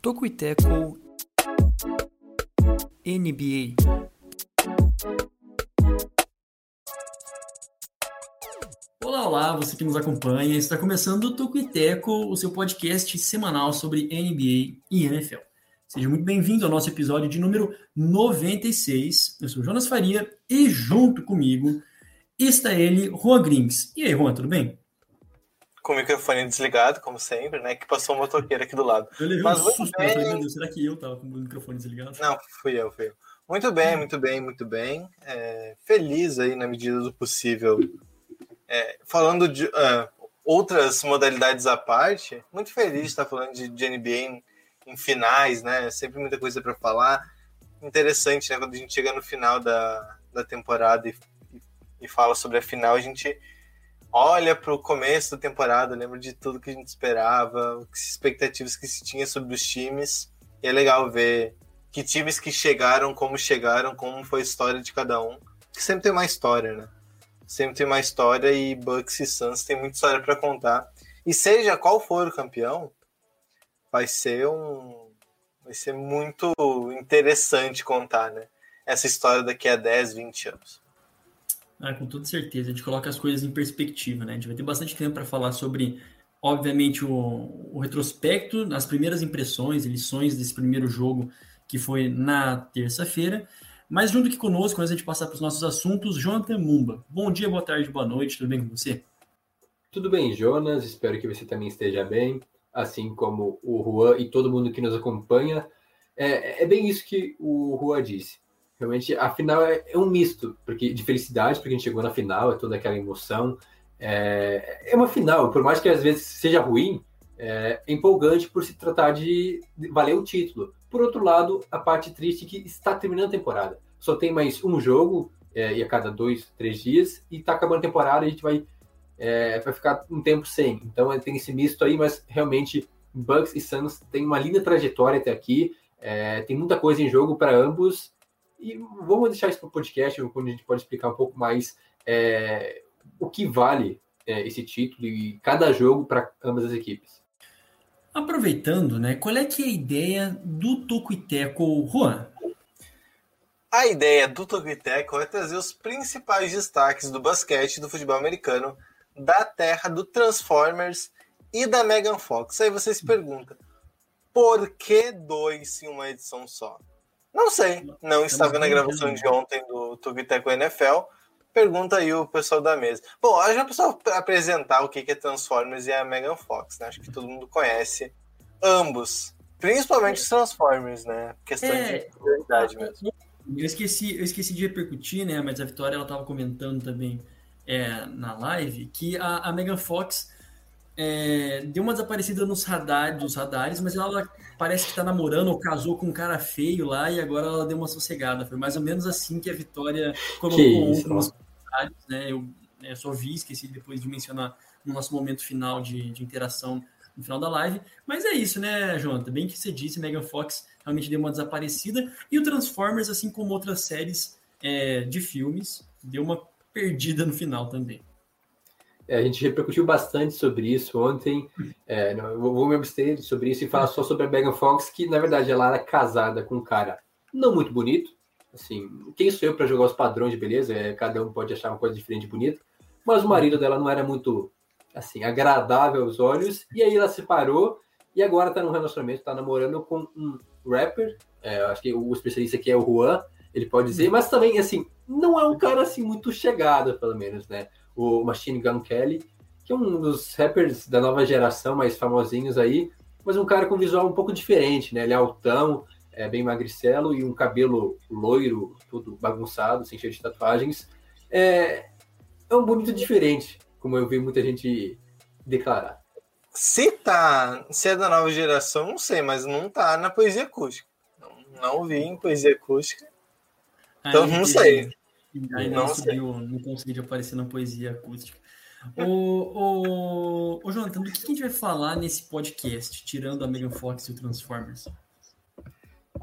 Toco e Teco NBA. Olá, você que nos acompanha. Está começando o Toco e Teco, o seu podcast semanal sobre NBA e NFL. Seja muito bem-vindo ao nosso episódio de número 96. Eu sou Jonas Faria e junto comigo está ele, Juan Grings. E aí, Juan, tudo bem? Com o microfone desligado, como sempre, né? Que passou um motoqueiro aqui do lado. Eu levei Mas um susto, bem. eu falei, meu Deus, será que eu tava com o microfone desligado? Não, fui eu, fui eu. Muito bem, muito bem, muito bem. É, feliz aí na medida do possível. É, falando de ah, outras modalidades à parte, muito feliz de estar falando de, de NBA em, em finais, né? Sempre muita coisa para falar. Interessante, né? Quando a gente chega no final da, da temporada e, e, e fala sobre a final, a gente olha para o começo da temporada, lembra de tudo que a gente esperava, as expectativas que se tinha sobre os times. E é legal ver que times que chegaram, como chegaram, como foi a história de cada um. Que sempre tem uma história, né? Sempre tem uma história e Bucks e Suns tem muita história para contar. E seja qual for o campeão, vai ser um vai ser muito interessante contar, né? Essa história daqui a 10, 20 anos. Ah, com toda certeza, a gente coloca as coisas em perspectiva, né? A gente vai ter bastante tempo para falar sobre, obviamente, o, o retrospecto, as primeiras impressões, lições desse primeiro jogo que foi na terça-feira. Mas junto aqui conosco, antes de passar para os nossos assuntos, Jonathan Mumba. Bom dia, boa tarde, boa noite, tudo bem com você? Tudo bem, Jonas? Espero que você também esteja bem, assim como o Juan e todo mundo que nos acompanha. É, é bem isso que o Juan disse. Realmente, a final é, é um misto porque de felicidade, porque a gente chegou na final, é toda aquela emoção. É, é uma final, por mais que às vezes seja ruim, é empolgante por se tratar de valer o título. Por outro lado, a parte triste é que está terminando a temporada. Só tem mais um jogo, é, e a cada dois, três dias, e está acabando a temporada, a gente vai é, vai ficar um tempo sem. Então é, tem esse misto aí, mas realmente Bucks e Suns têm uma linda trajetória até aqui. É, tem muita coisa em jogo para ambos. E vamos deixar isso para o podcast, onde a gente pode explicar um pouco mais é, o que vale é, esse título e cada jogo para ambas as equipes. Aproveitando, né? Qual é que é a ideia do Toco e Teco, Juan? A ideia do Tokiteco é trazer os principais destaques do basquete e do futebol americano da terra do Transformers e da Megan Fox. Aí você se pergunta, por que dois em uma edição só? Não sei, não estava na gravação de ontem do Tugiteco NFL. Pergunta aí o pessoal da mesa. Bom, eu já pessoal apresentar o que é Transformers e a Megan Fox, né? Acho que todo mundo conhece ambos, principalmente os Transformers, né? Questão É. de prioridade mesmo. Eu esqueci, eu esqueci de repercutir, né? Mas a Vitória ela estava comentando também é, na live que a, a Megan Fox é, deu uma desaparecida nos radares, nos radares, mas ela parece que está namorando ou casou com um cara feio lá e agora ela deu uma sossegada. Foi mais ou menos assim que a Vitória colocou isso, né? Eu, eu só vi, esqueci depois de mencionar no nosso momento final de, de interação no final da live. Mas é isso, né, Jonathan? Bem que você disse, Megan Fox realmente deu uma desaparecida. E o Transformers, assim como outras séries é, de filmes, deu uma perdida no final também. É, a gente repercutiu bastante sobre isso ontem. É, não, eu vou me abster sobre isso e falar só sobre a Megan Fox, que na verdade ela era casada com um cara não muito bonito. Assim, quem sou eu para jogar os padrões de beleza? É, cada um pode achar uma coisa diferente de bonita. Mas o marido dela não era muito assim agradável aos olhos. E aí ela se separou e agora tá num relacionamento, tá namorando com um rapper. É, acho que o especialista aqui é o Juan, ele pode dizer, mas também assim não é um cara assim muito chegado, pelo menos, né? o Machine Gun Kelly, que é um dos rappers da nova geração mais famosinhos aí, mas um cara com visual um pouco diferente, né? Ele é altão, é bem magricelo e um cabelo loiro, tudo bagunçado, sem cheio de tatuagens. É, é um bonito diferente, como eu vi muita gente declarar. Se tá, se é da nova geração, não sei, mas não tá na poesia acústica. Não, não vi em poesia acústica. Então Aí não sei. Aí Não não subiu, não conseguiu aparecer na poesia acústica. Ô, ô, ô, Jonathan, do que a gente vai falar nesse podcast, tirando a Megan Fox e o Transformers?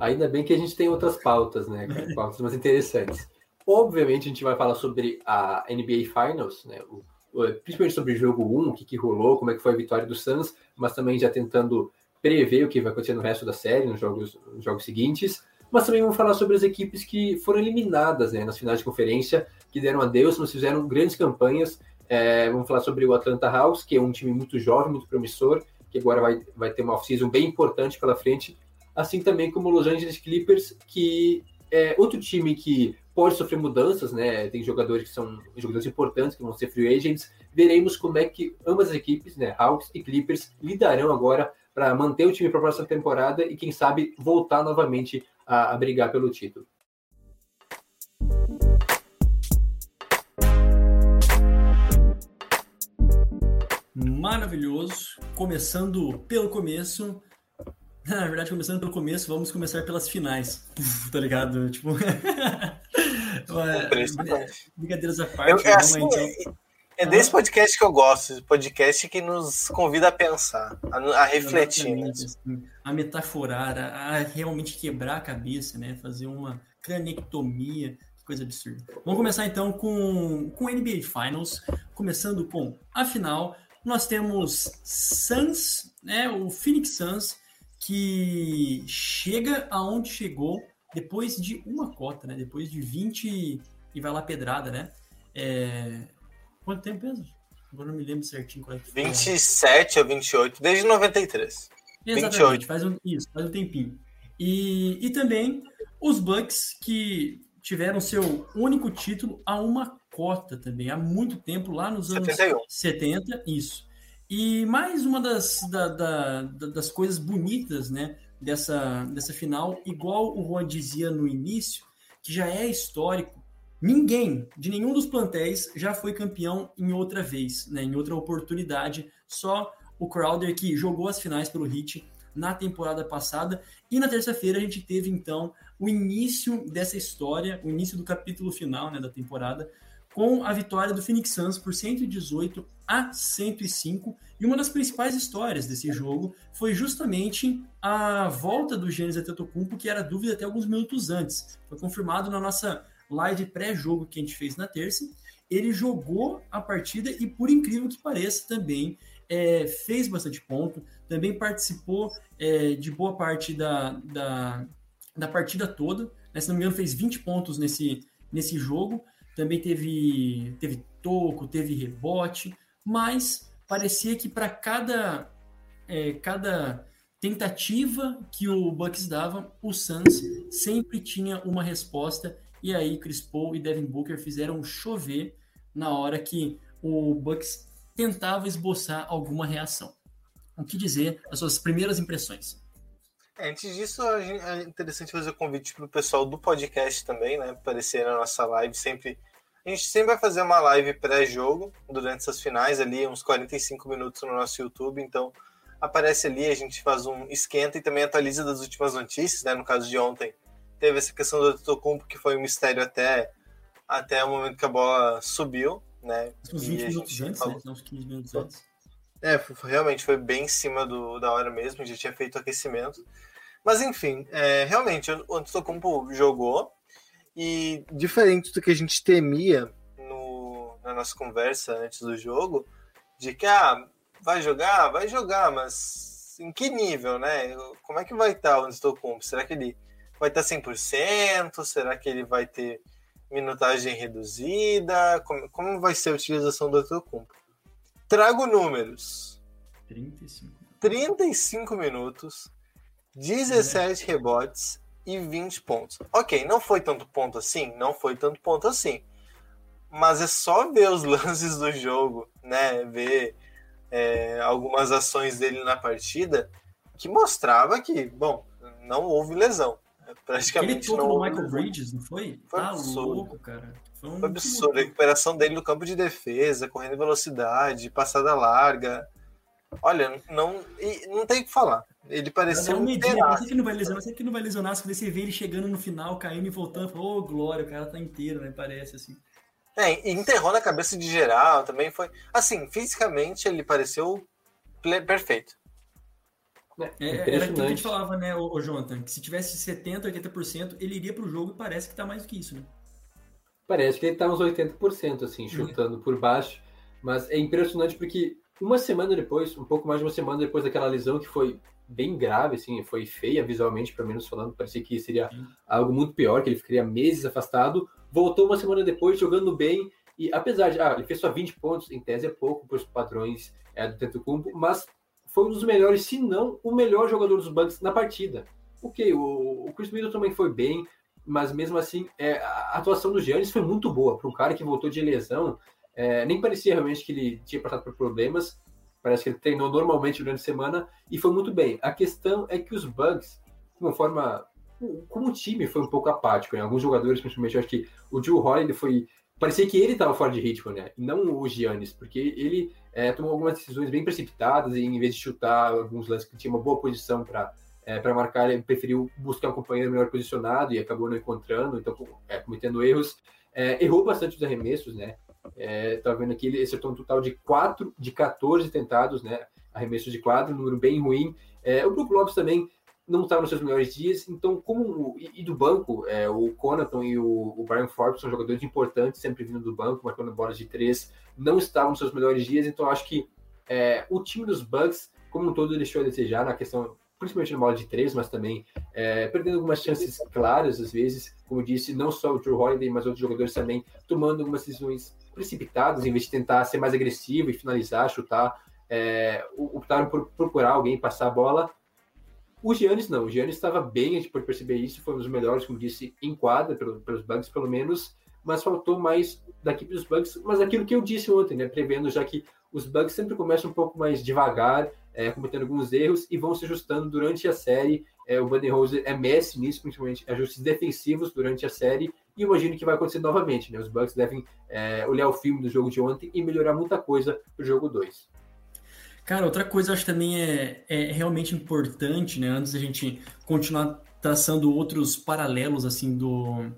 Ainda bem que a gente tem outras pautas, né? Pautas mais interessantes. Obviamente, a gente vai falar sobre a NBA Finals, né? O, principalmente sobre o jogo 1, o que, que rolou, como é que foi a vitória do Suns, mas também já tentando prever o que vai acontecer no resto da série, nos jogos, nos jogos seguintes. Mas também vamos falar sobre as equipes que foram eliminadas né, nas finais de conferência, que deram adeus, mas fizeram grandes campanhas. É, vamos falar sobre o Atlanta House, que é um time muito jovem, muito promissor, que agora vai, vai ter uma off-season bem importante pela frente, assim também como Los Angeles Clippers, que é outro time que pode sofrer mudanças, né? Tem jogadores que são jogadores importantes, que vão ser free agents. Veremos como é que ambas as equipes, né, Hawks e Clippers, lidarão agora para manter o time para a próxima temporada e, quem sabe, voltar novamente a, a brigar pelo título. Maravilhoso. Começando pelo começo. Na verdade, começando pelo começo, vamos começar pelas finais. Tá ligado? Tipo. Brincadeiras à parte. Eu, é, assim, então... é desse podcast que eu gosto, podcast que nos convida a pensar, a, a refletir. Né? Assim, a metaforar, a, a, realmente quebrar a cabeça, né? Fazer uma cranectomia, coisa absurda. Vamos começar então com, com NBA Finals, começando com a final. Nós temos Suns, né? O Phoenix Suns que chega aonde chegou depois de uma cota, né? Depois de 20 e vai lá pedrada, né? É... Quanto tempo mesmo? Agora não me lembro certinho qual é que foi. 27 ou 28, desde 93. Exatamente, 28. faz um, isso, faz um tempinho. E, e também os Bucks que tiveram seu único título a uma cota também, há muito tempo, lá nos anos 71. 70, isso. E mais uma das, da, da, das coisas bonitas né, dessa, dessa final, igual o Juan dizia no início, que já é histórico, ninguém de nenhum dos plantéis já foi campeão em outra vez, né, em outra oportunidade, só o Crowder que jogou as finais pelo Heat na temporada passada. E na terça-feira a gente teve então o início dessa história, o início do capítulo final né, da temporada, com a vitória do Phoenix Suns por 118 a 105. E uma das principais histórias desse jogo foi justamente a volta do Giannis Antetokounmpo, que era dúvida até alguns minutos antes. Foi confirmado na nossa live pré-jogo que a gente fez na terça. Ele jogou a partida e, por incrível que pareça, também é, fez bastante ponto, também participou é, de boa parte da, da, da partida toda. Né? Se não me engano, fez 20 pontos nesse, nesse jogo também teve, teve toco, teve rebote, mas parecia que para cada, é, cada tentativa que o Bucks dava, o Suns sempre tinha uma resposta, e aí Chris Paul e Devin Booker fizeram chover na hora que o Bucks tentava esboçar alguma reação. O que dizer as suas primeiras impressões? É, antes disso, é interessante fazer o convite para o pessoal do podcast também, né? Aparecer na nossa live sempre. A gente sempre vai fazer uma live pré-jogo durante essas finais ali, uns 45 minutos no nosso YouTube. Então, aparece ali, a gente faz um esquenta e também atualiza das últimas notícias, né? No caso de ontem, teve essa questão do Tocumpo, que foi um mistério até, até o momento que a bola subiu, né? Uns 20 minutos antes, falou... né? Uns 15 minutos antes. É, realmente foi bem em cima do, da hora mesmo, já tinha feito aquecimento. Mas enfim, é, realmente, o Antetokounmpo jogou e diferente do que a gente temia no, na nossa conversa antes do jogo, de que ah, vai jogar, vai jogar, mas em que nível, né? Como é que vai estar o Antetokounmpo? Será que ele vai estar 100%? Será que ele vai ter minutagem reduzida? Como, como vai ser a utilização do Antetokounmpo? Trago números. 35. 35 minutos 17 rebotes e 20 pontos. Ok, não foi tanto ponto assim? Não foi tanto ponto assim. Mas é só ver os lances do jogo, né? Ver é, algumas ações dele na partida que mostrava que, bom, não houve lesão. Praticamente Ele não houve Michael. Bridges, não foi? Foi tá absurdo. louco, cara. Foi, um foi absurdo. A recuperação dele no campo de defesa, correndo velocidade, passada larga. Olha, não, não tem o que falar. Ele parecia um medida, você que não vai lesionar, você que não vai lesionar, se você vê ele chegando no final, caindo e voltando, ô oh, glória, o cara tá inteiro, né? Parece assim. É, enterrou na cabeça de geral, também foi. Assim, fisicamente ele pareceu perfeito. É, era aquilo que a gente falava, né, o, o Jonathan, que se tivesse 70%, 80%, ele iria para o jogo e parece que está mais do que isso, né? Parece que ele está uns 80%, assim, chutando por baixo. Mas é impressionante porque uma semana depois, um pouco mais de uma semana depois daquela lesão que foi bem grave, assim, foi feia visualmente, pelo menos falando, parecia que seria algo muito pior, que ele ficaria meses afastado, voltou uma semana depois jogando bem, e apesar de, ah, ele fez só 20 pontos, em tese é pouco para os padrões é, do Tentocumpo, mas foi um dos melhores, se não o melhor jogador dos Bucks na partida. Ok, o, o Chris Middleton também foi bem, mas mesmo assim, é, a atuação do Giannis foi muito boa para um cara que voltou de lesão. É, nem parecia realmente que ele tinha passado por problemas. Parece que ele treinou normalmente durante a semana e foi muito bem. A questão é que os Bucks, de uma forma. Como o time foi um pouco apático, em alguns jogadores, principalmente, acho que o Joe Holiday foi. Parecia que ele estava fora de ritmo, né? E não o Giannis, porque ele é, tomou algumas decisões bem precipitadas e em vez de chutar alguns lances que tinha uma boa posição para é, para marcar, ele preferiu buscar um companheiro melhor posicionado e acabou não encontrando, então é, cometendo erros. É, errou bastante os arremessos, né? É, tá vendo aqui, ele acertou um total de 4 de 14 tentados, né? Arremessos de quadro, um número bem ruim. É, o Brook Lopes também não estava nos seus melhores dias, então, como. E, do banco, é, o Conaton e o, o, Brian Forbes são jogadores importantes, sempre vindo do banco, marcando bolas de três, não estavam nos seus melhores dias, então acho que é, o time dos Bucks, como um todo, deixou a desejar na questão, principalmente na bola de três, mas também é, perdendo algumas chances claras, às vezes, como disse, não só o Drew Holiday, mas outros jogadores também tomando algumas decisões precipitadas, em vez de tentar ser mais agressivo e finalizar, chutar, é, optaram por procurar alguém passar a bola o Giannis não, o Giannis estava bem, a gente pode perceber isso, foi um dos melhores, como disse, em quadra, pelo, pelos Bucks pelo menos, mas faltou mais da equipe dos Bucks, mas aquilo que eu disse ontem, né, prevendo já que os Bucks sempre começam um pouco mais devagar, é, cometendo alguns erros e vão se ajustando durante a série. É, o Buddy Rose é mestre nisso, principalmente ajustes defensivos durante a série, e imagino que vai acontecer novamente. Né? Os Bucks devem é, olhar o filme do jogo de ontem e melhorar muita coisa para o jogo 2. Cara, outra coisa eu acho também é, é realmente importante, né? Antes da gente continuar traçando outros paralelos assim do,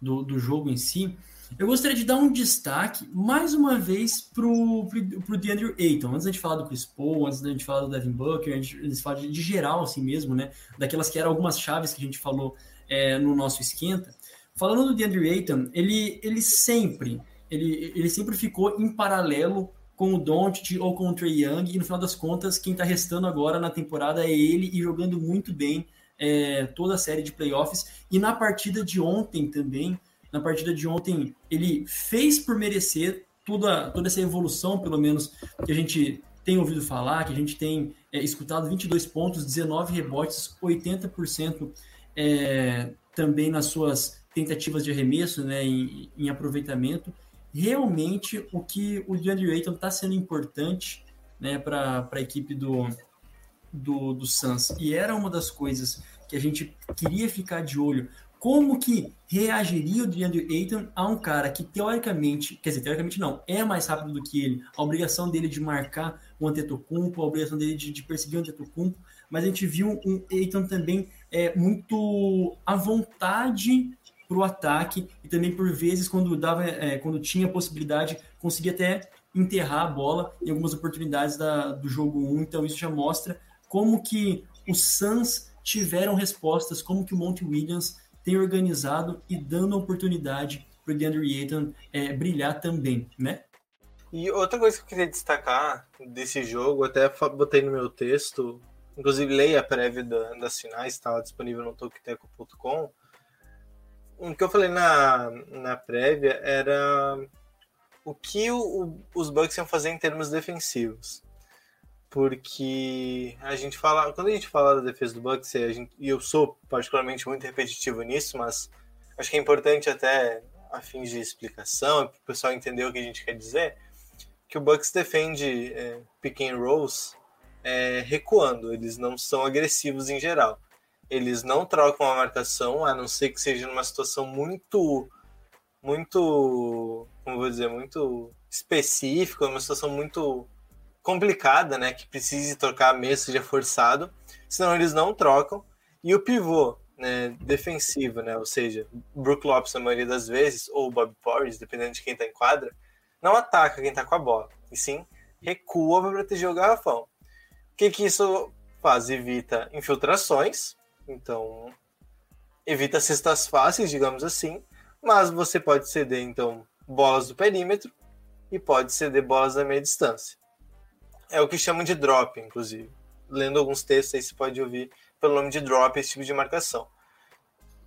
do, do jogo em si, eu gostaria de dar um destaque mais uma vez pro, pro DeAndre Ayton. Antes da gente falar do Chris Paul, antes da gente falar do Devin Booker, a gente, gente fala de, de, geral assim mesmo, né? Daquelas que eram algumas chaves que a gente falou é, no nosso esquenta. Falando do DeAndre Ayton, ele, ele sempre ele, ele sempre ficou em paralelo com o Doncic ou com o Trey Young, e no final das contas, quem está restando agora na temporada é ele e jogando muito bem é, toda a série de playoffs. E na partida de ontem também, na partida de ontem, ele fez por merecer toda, toda essa evolução, pelo menos, que a gente tem ouvido falar, que a gente tem é, escutado 22 pontos, 19 rebotes, 80% é, também nas suas tentativas de arremesso, né, em, em aproveitamento realmente o que o DeAndre Ayton está sendo importante né, para a equipe do, do, do Suns. E era uma das coisas que a gente queria ficar de olho. Como que reagiria o DeAndre Ayton a um cara que, teoricamente, quer dizer, teoricamente não, é mais rápido do que ele, a obrigação dele de marcar o Antetokounmpo, a obrigação dele de, de perseguir o Antetokounmpo, mas a gente viu um Ayton também é, muito à vontade para o ataque e também por vezes quando dava é, quando tinha possibilidade conseguia até enterrar a bola em algumas oportunidades da, do jogo 1 então isso já mostra como que os Suns tiveram respostas como que o Monte Williams tem organizado e dando oportunidade para o DeAndre Ayton é, brilhar também né? E outra coisa que eu queria destacar desse jogo até botei no meu texto inclusive leia a prévia das finais está disponível no toqueteco.com o que eu falei na, na prévia era o que o, os Bucks iam fazer em termos defensivos. Porque a gente fala, quando a gente fala da defesa do Bucks, e, gente, e eu sou particularmente muito repetitivo nisso, mas acho que é importante até a fins de explicação, para o pessoal entender o que a gente quer dizer, que o Bucks defende é, pick and rolls é, recuando, eles não são agressivos em geral eles não trocam a marcação, a não ser que seja numa situação muito, muito, como vou dizer, muito específica, uma situação muito complicada, né, que precise trocar mesmo, seja forçado, senão eles não trocam. E o pivô, né, defensiva, né? Ou seja, Brook Lopes, na maioria das vezes, ou Bob Porres, dependendo de quem está em quadra, não ataca quem está com a bola, e sim recua para proteger o garrafão. O que, que isso faz? Evita infiltrações, então evita cestas fáceis, digamos assim, mas você pode ceder, então, bolas do perímetro e pode ceder bolas da meia distância. É o que chamam de drop, inclusive. Lendo alguns textos aí você pode ouvir pelo nome de drop esse tipo de marcação.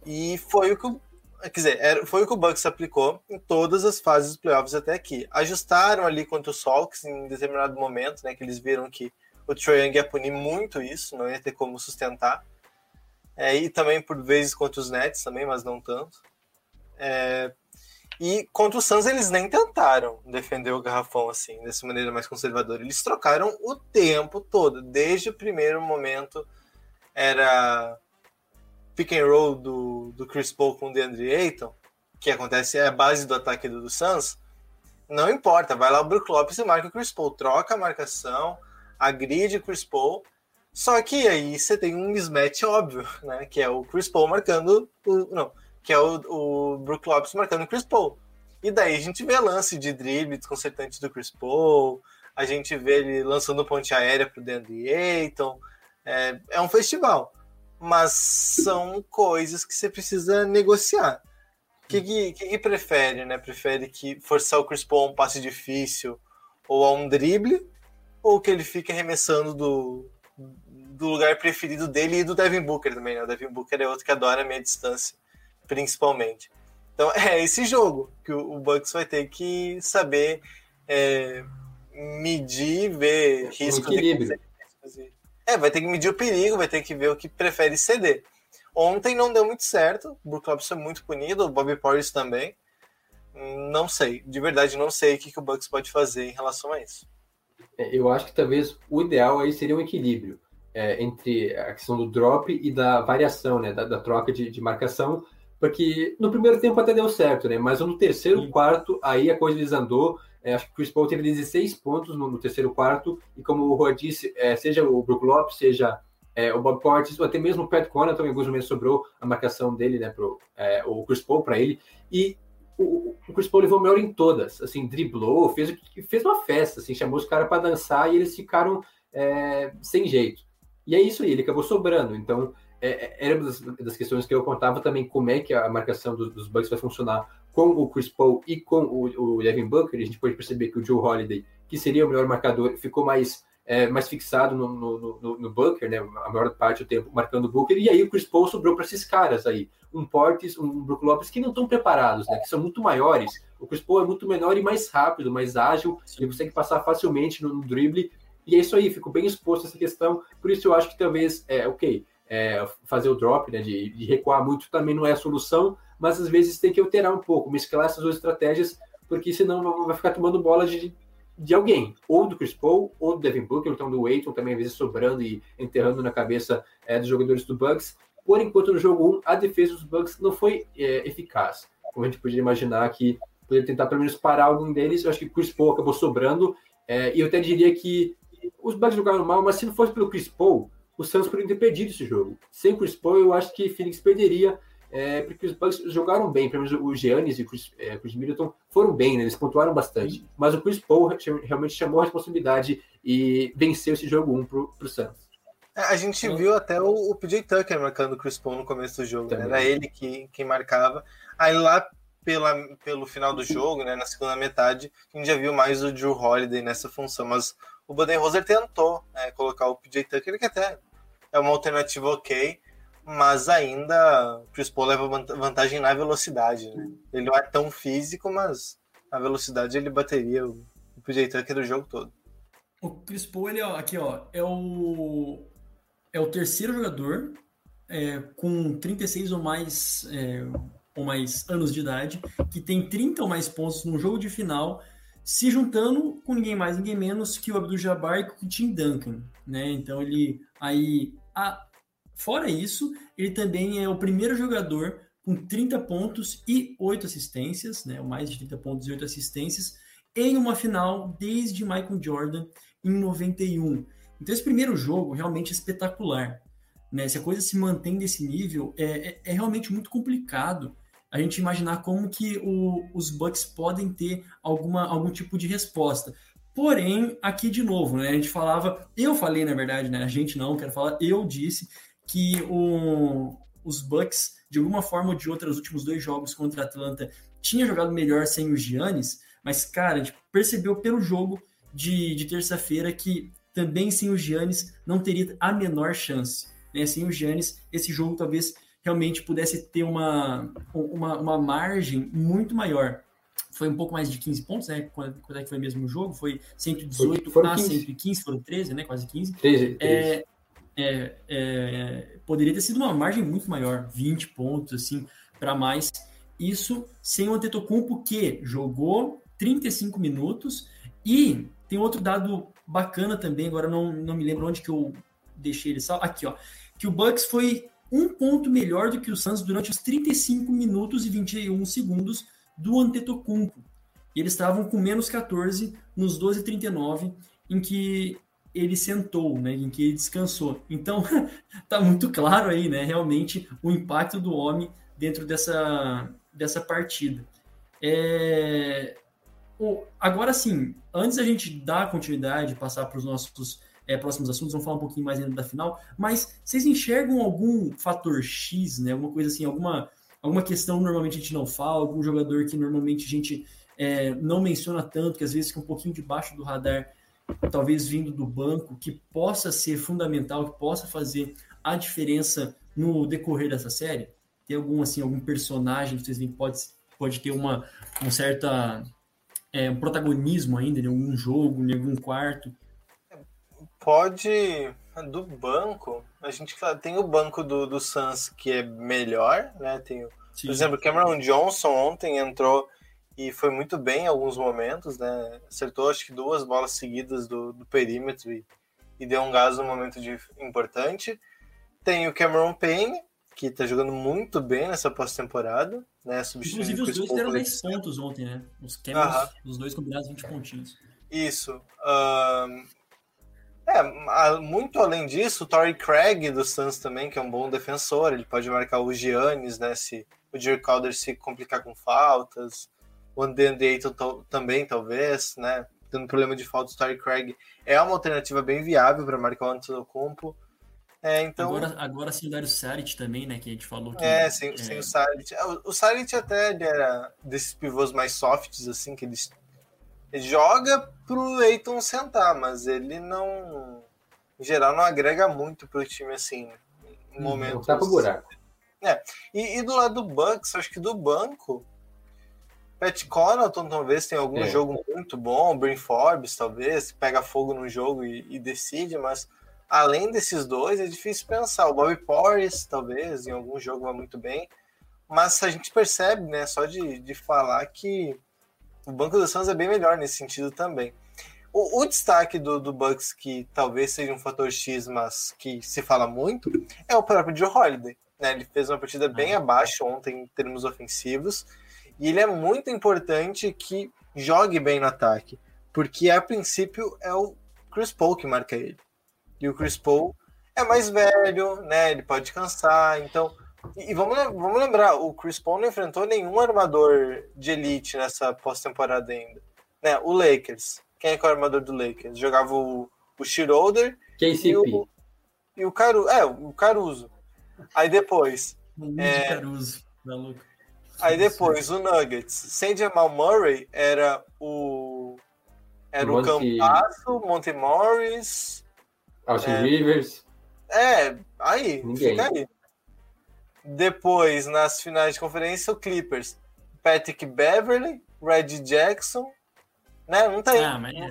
E foi o que o, quer dizer, foi o que o Bucks aplicou em todas as fases dos playoffs até aqui. Ajustaram ali contra o Sox em determinado momento, né, que eles viram que o Trae Young ia punir muito isso, não ia ter como sustentar. É, e também por vezes contra os Nets também, mas não tanto. É, e contra o Suns eles nem tentaram defender o garrafão assim, dessa maneira mais conservadora. Eles trocaram o tempo todo, desde o primeiro momento era pick and roll do, do Chris Paul com o DeAndre Ayton, que acontece é a base do ataque do, do Suns. Não importa, vai lá o Brook Lopes e marca o Chris Paul, troca a marcação, agride o Chris Paul. Só que aí você tem um mismatch óbvio, né? Que é o Chris Paul marcando o. Não, que é o, o Brook Lopes marcando o Chris Paul. E daí a gente vê lance de drible desconcertante do Chris Paul, a gente vê ele lançando ponte aérea pro DeAndre Ayton. É, é um festival. Mas são coisas que você precisa negociar. O que, que, que, que, prefere, né? Prefere que forçar o Chris Paul a um passe difícil ou a um drible, ou que ele fique arremessando do, do lugar preferido dele e do Devin Booker também, né? O Devin Booker é outro que adora a meia distância principalmente. Então é esse jogo que o Bucks vai ter que saber é, medir, ver risco de É, vai ter que medir o perigo, vai ter que ver o que prefere ceder. Ontem não deu muito certo, o Brook Lopes foi muito punido, o Bobby Portis também. Não sei, de verdade não sei o que, que o Bucks pode fazer em relação a isso. É, eu acho que talvez o ideal aí seria um equilíbrio é, entre a questão do drop e da variação, né, da, da troca de, de marcação, porque no primeiro tempo até deu certo, né? Mas no terceiro, Sim. quarto, aí a coisa desandou. É, acho que o Chris Paul teve 16 pontos no, no terceiro quarto, e como o Rua disse, é, seja o Brook Lopes, seja é, o Bob Portis, ou até mesmo o Pat Connaughton, em alguns momentos sobrou a marcação dele, né, pro, é, o Chris Paul para ele, e o, Chris Paul levou melhor em todas, assim, driblou, fez, fez uma festa, assim, chamou os caras para dançar e eles ficaram é, sem jeito. E é isso aí, ele acabou sobrando, então é, é, era uma das, das, questões que eu contava também como é que a marcação dos, dos Bucks vai funcionar com o Chris Paul e com o, o Devin Booker. A gente pode perceber que o Joe Holiday, que seria o melhor marcador, ficou mais, é, mais fixado no, no, no, no, Booker, né? A maior parte do tempo marcando o Booker. E aí o Chris Paul sobrou para esses caras aí, um Portis, um Brook Lopes que não estão preparados, né? Que são muito maiores. O Chris Paul é muito menor e mais rápido, mais ágil. Ele consegue passar facilmente no, drible. E é isso aí, ficou bem exposto essa questão. Por isso eu acho que talvez, é, ok, é, fazer o drop, né, de, de, recuar muito também não é a solução, mas às vezes tem que alterar um pouco, mesclar essas duas estratégias, porque senão vai ficar tomando bola de, de alguém, ou do Chris Paul, ou do Devin Booker, então do Aiton também, às vezes sobrando e enterrando na cabeça é, dos jogadores do Bucks. Por enquanto, no jogo 1, a defesa dos Bucks não foi é, eficaz, como a gente poderia imaginar que poderia tentar pelo menos parar algum deles. Eu acho que o Chris Paul acabou sobrando, é, e eu até diria que os Bucks jogaram mal, mas se não fosse pelo Chris Paul, o Suns poderia ter perdido esse jogo. Sem Chris Paul, eu acho que Phoenix perderia, é, porque os Bucks jogaram bem, pelo menos o Giannis e o Chris, é, Chris Middleton foram bem, né? eles pontuaram bastante. Mas o Chris Paul realmente chamou a responsabilidade e venceu esse jogo 1 para o Suns. É, a gente viu até o, o PJ Tucker marcando o Chris Paul no começo do jogo, né? era ele que, quem marcava. Aí lá pela, pelo final do jogo, né, na segunda metade, a gente já viu mais o Drew Holiday nessa função, mas o Budenholzer tentou né, colocar o PJ Tucker, que até é uma alternativa ok, mas ainda Chris Paul leva vantagem na velocidade. Né? Ele não é tão físico, mas na velocidade ele bateria o, o PJ Tucker do jogo todo. O Chris Paul, ele, ó, aqui, ó, é o, é o terceiro jogador é, com 36 ou mais, é, ou mais anos de idade que tem 30 ou mais pontos no jogo de final, se juntando com ninguém mais, ninguém menos que o Abdul-Jabbar e com o Tim Duncan, né? Então ele aí a, fora isso, ele também é o primeiro jogador com 30 pontos e 8 assistências, né, mais de 30 pontos e 8 assistências, em uma final desde Michael Jordan em 91. Então esse primeiro jogo realmente é espetacular. né, se a coisa se mantém desse nível, é, é, é realmente muito complicado a gente imaginar como que o, os Bucks podem ter alguma, algum tipo de resposta. Porém, aqui de novo, né, a gente falava, eu falei na verdade, né, a gente não, quero falar, eu disse que o, os Bucks, de alguma forma ou de outra, os últimos dois jogos contra a Atlanta, tinha jogado melhor sem o Giannis, mas, cara, a gente percebeu pelo jogo de, de terça-feira que também sem o Giannis não teria a menor chance. Né? Sem o Giannis, esse jogo talvez realmente pudesse ter uma, uma, uma margem muito maior. Foi um pouco mais de 15 pontos, né? Quando, quando é que foi mesmo o jogo? Foi 118 foram a 15. 115, foram 13, né? Quase 15. 13, 13. É, é, é, poderia ter sido uma margem muito maior, 20 pontos, assim, para mais. Isso sem o Antetokounmpo, que jogou 35 minutos. E tem outro dado bacana também, agora não, não me lembro onde que eu deixei ele salvo. Aqui, ó. Que o Bucks foi um ponto melhor do que o Suns durante os 35 minutos e 21 segundos do Antetokounmpo. E eles estavam com menos 14 nos 12:39 em que ele sentou, né, em que ele descansou. Então, tá muito claro aí, né, realmente o impacto do homem dentro dessa dessa partida. É... O, agora sim, antes da gente dar continuidade, passar para os nossos é, próximos assuntos, vamos falar um pouquinho mais ainda da final, mas vocês enxergam algum fator X, né? Alguma coisa assim, alguma, alguma questão que normalmente a gente não fala, algum jogador que normalmente a gente é, não menciona tanto, que às vezes fica um pouquinho debaixo do radar, talvez vindo do banco, que possa ser fundamental, que possa fazer a diferença no decorrer dessa série? Tem algum assim, algum personagem que vocês veem que pode, pode ter uma, uma certa é, um protagonismo ainda em algum jogo, em algum quarto? Pode. Do banco, a gente tem o banco do, do Suns que é melhor, né? Tem, Sim. por exemplo, Cameron Johnson ontem entrou e foi muito bem em alguns momentos, né? Acertou acho que duas bolas seguidas do, do perímetro e, e deu um gás no momento de, importante. Tem o Cameron Payne, que tá jogando muito bem nessa pós-temporada, né? Inclusive, os dois deram por 10 pontos ontem, né? Os Cameron, os dois combinados 20 pontinhos. Isso. Ahn, é, muito além disso, o Torrey Craig do Suns também, que é um bom defensor, ele pode marcar o Giannis, né? Se o Jerry Calder se complicar com faltas. O Andy Ayton to- também, talvez, né? Tendo problema de faltas, o Torrey Craig é uma alternativa bem viável para marcar o Antetokounmpo. É, então, agora, agora sim o Dario Saric também, né? Que a gente falou que. é, sem, sem o Saric. É, O, o Saric até ele era desses pivôs mais softs, assim, que eles ele joga pro Eiton sentar, mas ele não. Em geral, não agrega muito pro time assim. Em Não momentos. tá pro buraco. E, e do lado do Bucks, acho que do banco. Pat Connaughton talvez tenha algum É. jogo muito bom, Brin Forbes talvez, pega fogo no jogo e, e decide, mas além desses dois é difícil pensar. O Bobby Porris talvez em algum jogo vai muito bem, mas a gente percebe, né, só de, de falar que o banco do Suns é bem melhor nesse sentido também. O, o destaque do, do Bucks, que talvez seja um fator X, mas que se fala muito, é o próprio Joe Holiday. Né? Ele fez uma partida bem abaixo ontem em termos ofensivos, e ele é muito importante que jogue bem no ataque, porque a princípio é o Chris Paul que marca ele. E o Chris Paul é mais velho, né? Ele pode cansar, então. E, vamos, vamos lembrar, o Chris Paul não enfrentou nenhum armador de elite nessa pós-temporada ainda. Né? O Lakers. Quem é que é o armador do Lakers? Jogava o, o Schroeder e o, e o Caruso. É, o Caruso. Aí depois, Luiz É. Caruso, maluco. Aí depois, o Nuggets. Sem Jamal Murray, era o. Era o Monte- Campasso, Monte Morris. Austin É. Rivers. É, aí, Ninguém. fica aí. Depois, nas finais de conferência, o Clippers. Patrick Beverly, Red Jackson. Né? Não tem. Ah, mas é,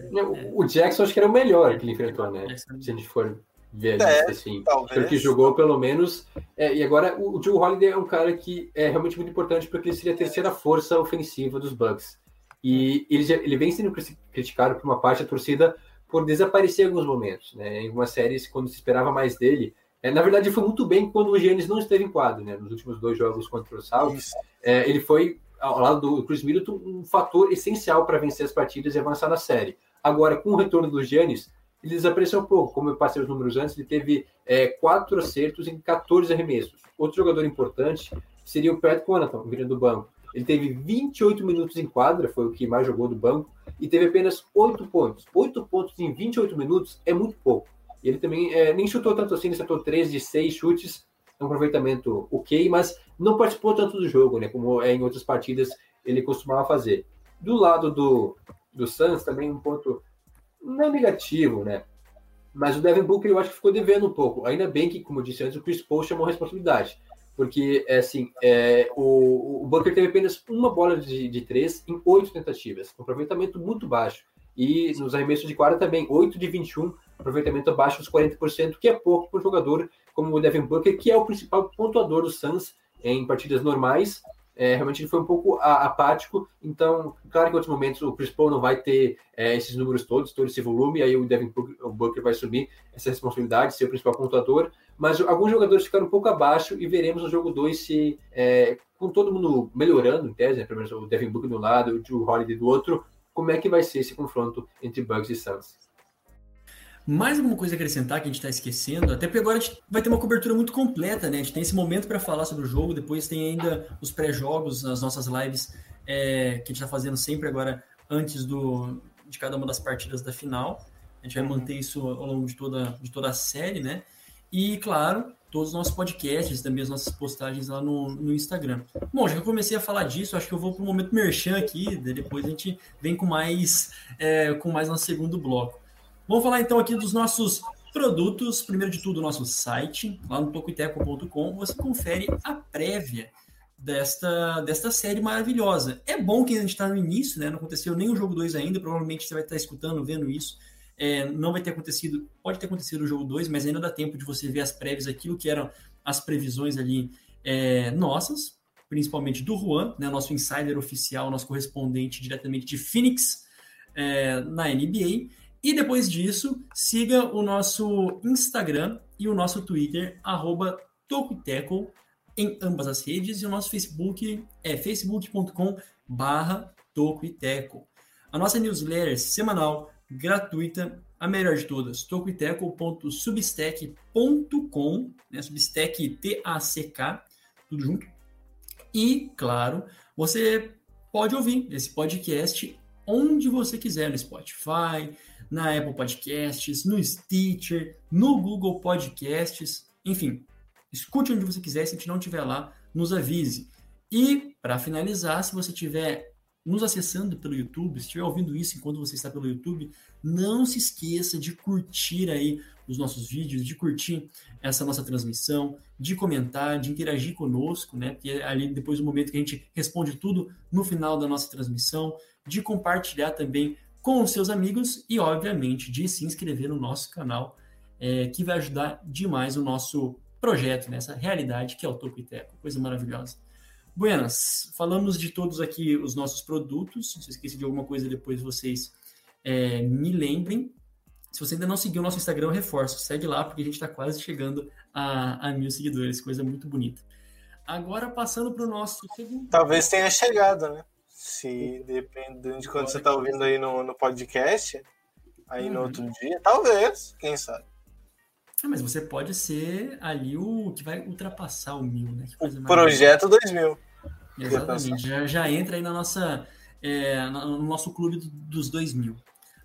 O Jackson acho que era o melhor que ele enfrentou, né? Jackson. Se a gente for ver É, assim. talvez. Foi o que jogou pelo menos. É, e agora o, o Joe Holiday é um cara que é realmente muito importante porque ele seria a terceira força ofensiva dos Bucks. E ele, já- ele vem sendo cri- criticado por uma parte da torcida por desaparecer em alguns momentos. Né? Em algumas séries, quando se esperava mais dele. É, na verdade, foi muito bem quando o Giannis não esteve em quadro, né? Nos últimos dois jogos contra o. Isso. É, ele foi, ao lado do Chris Middleton, um fator essencial para vencer as partidas e avançar na série. Agora, com o retorno do Giannis, ele desapareceu um pouco. Como eu passei os números antes, ele teve é, quatro acertos em 14 arremessos. Outro jogador importante seria o Pat Connaughton, vindo do banco. Ele teve 28 minutos em quadra, foi o que mais jogou do banco, e teve apenas 8 pontos. 8 pontos em 28 minutos é muito pouco. Ele também é, nem chutou tanto assim, ele acertou 3 de 6 chutes, um aproveitamento ok, mas não participou tanto do jogo, né? Como é em outras partidas ele costumava fazer. Do lado do, do Suns, também um ponto não negativo, né? Mas o Devin Booker eu acho que ficou devendo um pouco. Ainda bem que, como eu disse antes, o Chris Paul chamou a responsabilidade. Porque, é assim, é, o, o Booker teve apenas uma bola de, de três em oito tentativas. Um aproveitamento muito baixo. E nos arremessos de quadra também, 8 de 21, aproveitamento abaixo dos 40%, que é pouco para um jogador como o Devin Booker, que é o principal pontuador do Suns em partidas normais é, realmente ele foi um pouco apático. Então, claro que em outros momentos o Chris Paul não vai ter é, esses números todos, todo esse volume, aí o Devin Booker vai assumir essa responsabilidade, ser o principal pontuador. Mas alguns jogadores ficaram um pouco abaixo e veremos no jogo 2 se, é, com todo mundo melhorando, em tese, né, pelo menos o Devin Booker de um lado, o Drew Holiday do outro, como é que vai ser esse confronto entre Bucks e Suns. Mais alguma coisa a acrescentar que a gente está esquecendo? Até porque agora a gente vai ter uma cobertura muito completa, né? A gente tem esse momento para falar sobre o jogo, depois tem ainda os pré-jogos, as nossas lives é, que a gente está fazendo sempre agora antes do, de cada uma das partidas da final. A gente vai manter isso ao longo de toda, de toda a série, né? E, claro, todos os nossos podcasts, também as nossas postagens lá no, no Instagram. Bom, já que eu comecei a falar disso, acho que eu vou para o momento merchan aqui, depois a gente vem com mais, é, com mais nosso segundo bloco. Vamos falar então aqui dos nossos produtos. Primeiro de tudo, o nosso site, lá no tocoiteco.com, você confere a prévia desta, desta série maravilhosa. É bom que a gente está no início, né? Não aconteceu nem o jogo 2 ainda, provavelmente você vai estar escutando, vendo isso. É, não vai ter acontecido, pode ter acontecido o jogo 2, mas ainda dá tempo de você ver as prévias, aquilo que eram as previsões ali é, nossas, principalmente do Juan, né, nosso insider oficial, nosso correspondente diretamente de Phoenix é, na NBA. E depois disso, siga o nosso Instagram e o nosso Twitter, arroba Tocoteco, em ambas as redes, e o nosso Facebook é facebook.com barra Tocoiteco. A nossa newsletter semanal, gratuita, a melhor de todas, tocoiteco.substack.com, né, Substack T-A-C-K, tudo junto. E, claro, você pode ouvir esse podcast onde você quiser, no Spotify, na Apple Podcasts, no Stitcher, no Google Podcasts, enfim, escute onde você quiser, se a gente não estiver lá, nos avise. E, para finalizar, se você estiver nos acessando pelo YouTube, se estiver ouvindo isso enquanto você está pelo YouTube, não se esqueça de curtir aí os nossos vídeos, de curtir essa nossa transmissão, de comentar, de interagir conosco, né? Porque é ali depois do momento que a gente responde tudo no final da nossa transmissão, de compartilhar também com os seus amigos e, obviamente, de se inscrever no nosso canal, é, que vai ajudar demais o nosso projeto, nessa né? realidade que é o Toco Teco, coisa maravilhosa. Buenas, falamos de todos aqui os nossos produtos. Se eu esqueci de alguma coisa, depois vocês é, me lembrem. Se você ainda não seguiu o nosso Instagram, reforço, segue lá, porque a gente está quase chegando a, a, mil seguidores, coisa muito bonita. Agora, passando para o nosso segundo. Talvez tenha chegado, né? Se dependendo de quando você está ouvindo aí no, no podcast, aí uhum. no outro dia, talvez, quem sabe. Ah, mas você pode ser ali o que vai ultrapassar o mil, né? o projeto 2000. Exatamente, já, já entra aí na nossa, é, no nosso clube dos 2000.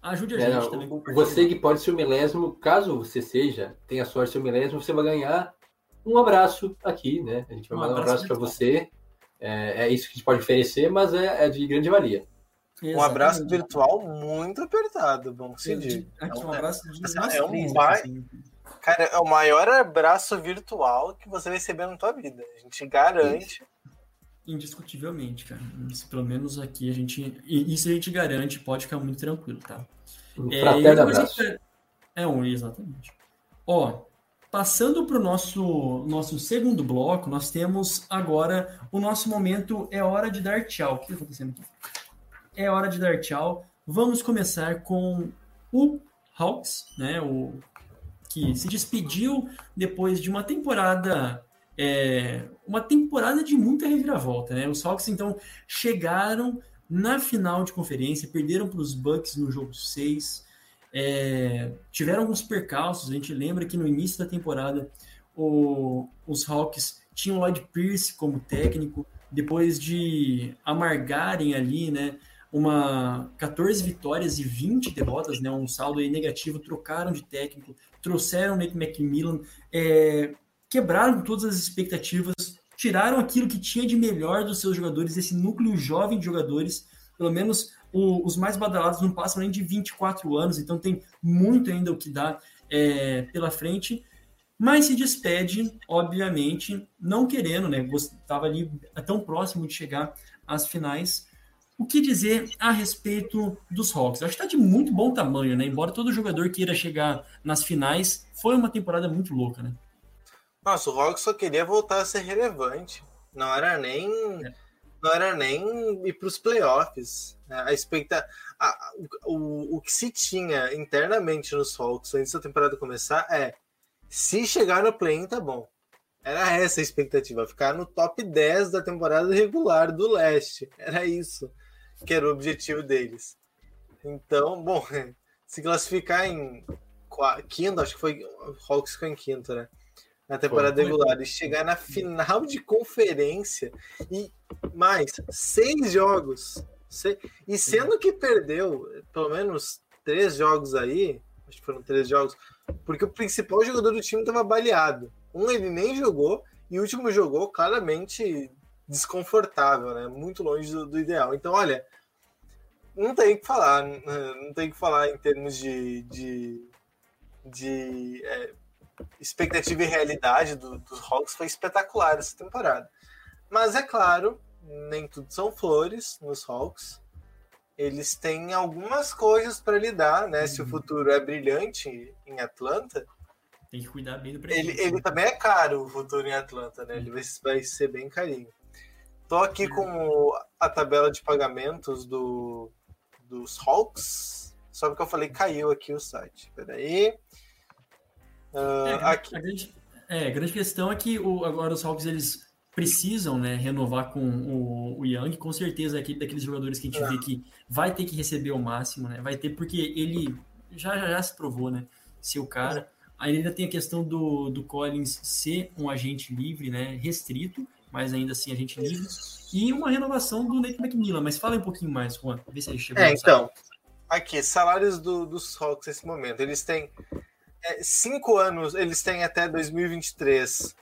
Ajude a é, gente não, também. Você que pode ser o milésimo, caso você seja, tenha sorte de ser o milésimo, você vai ganhar um abraço aqui, né? A gente vai um mandar um abraço para você. É, é, isso que a gente pode oferecer, mas é, é de grande valia. Exatamente. Um abraço virtual muito apertado, bom se diz. Aqui, um abraço de é um bar... assim. Cara, é o maior abraço virtual que você vai receber na tua vida. A gente garante. Indiscutivelmente, cara. Isso, pelo menos aqui a gente. Isso a gente garante, pode ficar muito tranquilo, tá? Um é, abraço. Gente... É um, exatamente. Ó, Passando para o nosso, nosso segundo bloco, nós temos agora o nosso momento É Hora de Dar Tchau. O que está acontecendo aqui? É hora de dar tchau. Vamos começar com o Hawks, né? O que se despediu depois de uma temporada é, uma temporada de muita reviravolta, né? Os Hawks então chegaram na final de conferência, perderam para os Bucks no jogo 6, É, tiveram alguns percalços, a gente lembra que no início da temporada o, os Hawks tinham Lloyd Pierce como técnico, depois de amargarem ali, né, uma 14 vitórias e 20 derrotas, né, um saldo negativo, trocaram de técnico, trouxeram Nick McMillan, é, quebraram todas as expectativas, tiraram aquilo que tinha de melhor dos seus jogadores, esse núcleo jovem de jogadores, pelo menos o, os mais badalados não passam nem de 24 anos, então tem muito ainda o que dar é, pela frente, mas se despede, obviamente, não querendo, né? Estava ali tão próximo de chegar às finais. O que dizer a respeito dos Hawks? Acho que está de muito bom tamanho, né? Embora todo jogador queira chegar nas finais, foi uma temporada muito louca, né? Nossa, o Hawks só queria voltar a ser relevante. Não era nem, é. Não era nem ir para os playoffs. A expecta, a, o, o que se tinha internamente nos Hawks antes da temporada começar é se chegar no play-in, tá bom. Era essa a expectativa, ficar no top 10 da temporada regular do leste. Era isso que era o objetivo deles. Então, bom, se classificar em quinto, acho que foi o Hawks ficou em quinto, né? Na temporada foi, regular, e chegar na final de conferência e mais seis jogos. E sendo que perdeu pelo menos três jogos aí, acho que foram três jogos, porque o principal jogador do time estava baleado. Um ele nem jogou e o último jogou claramente desconfortável, né? Muito longe do, do ideal. Então, olha, não tem que falar, não tem que falar em termos de, de, de é, expectativa e realidade do, dos Hawks foi espetacular essa temporada. Mas é claro, nem tudo são flores nos Hawks eles têm algumas coisas para lidar, né? Uhum. Se o uhum. futuro é brilhante em Atlanta, tem que cuidar bem do presente. Ele, ele também é caro o futuro em Atlanta, né? Ele vai, vai ser bem carinho. Tô aqui com a tabela de pagamentos do, dos Hawks. Só porque eu falei caiu aqui o site. Peraí. Uh, é, aqui. A grande, é, a grande questão é que o, agora os Hawks eles precisam né, renovar com o, o Young, com certeza é aquele daqueles jogadores que a gente é. vê que vai ter que receber o máximo, né? Vai ter, porque ele já já, já se provou, né? Ser o cara. Aí ainda tem a questão do, do Collins ser um agente livre, né? Restrito, mas ainda assim agente livre. E uma renovação do Nate McMillan. Mas fala um pouquinho mais, Juan. Vê se ele chegou. É, então. Aqui, salários do, dos Hawks nesse momento. Eles têm cinco anos, eles têm até 2023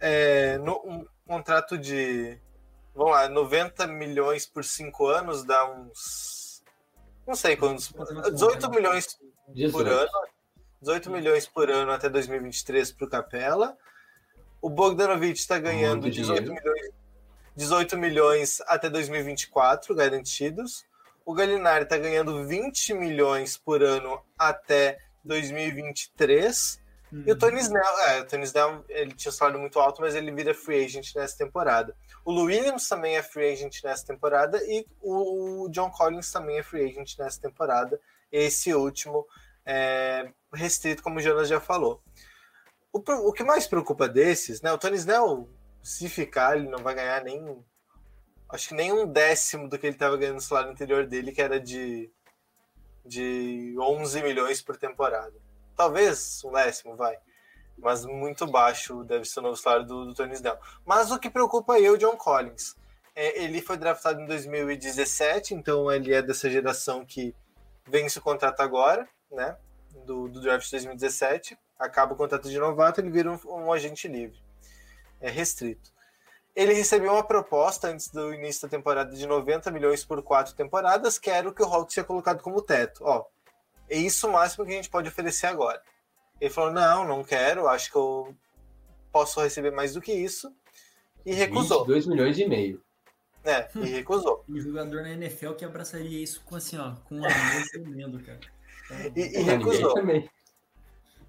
é, no, um, contrato de, vamos lá, 90 milhões por cinco anos dá uns, não sei quantos, 18 milhões por ano, 18 milhões por ano até 2023 para o Capela. O Bogdanovich está ganhando 18 milhões, 18 milhões até 2024 garantidos. O Galinari está ganhando 20 milhões por ano até 2023. Uhum. E o Tony Snell, é, o Tony Snell, ele tinha um salário muito alto, mas ele vira free agent nessa temporada. O Lou Williams também é free agent nessa temporada e o John Collins também é free agent nessa temporada. Esse último é restrito, como o Jonas já falou. O, o que mais preocupa desses, né? O Tony Snell, se ficar, ele não vai ganhar nem. Acho que nem um décimo do que ele estava ganhando no salário anterior dele, que era de, de 11 milhões por temporada talvez um décimo, vai. Mas muito baixo deve ser o novo salário do, do Tony Snell. Mas o que preocupa eu, John Collins, é, ele foi draftado em 2017, então ele é dessa geração que vence o contrato agora, né? Do, do draft de 2017, acaba o contrato de novato, ele vira um, um agente livre, é restrito. Ele recebeu uma proposta antes do início da temporada de 90 milhões por quatro temporadas, que era o que o Hawks tinha colocado como teto. Ó, é isso o máximo que a gente pode oferecer agora. Ele falou: não, não quero, acho que eu posso receber mais do que isso. E recusou. 2 milhões e meio. É, e recusou. O jogador na NFL que abraçaria isso com assim, ó, com um amor tremendo, cara. e, e recusou.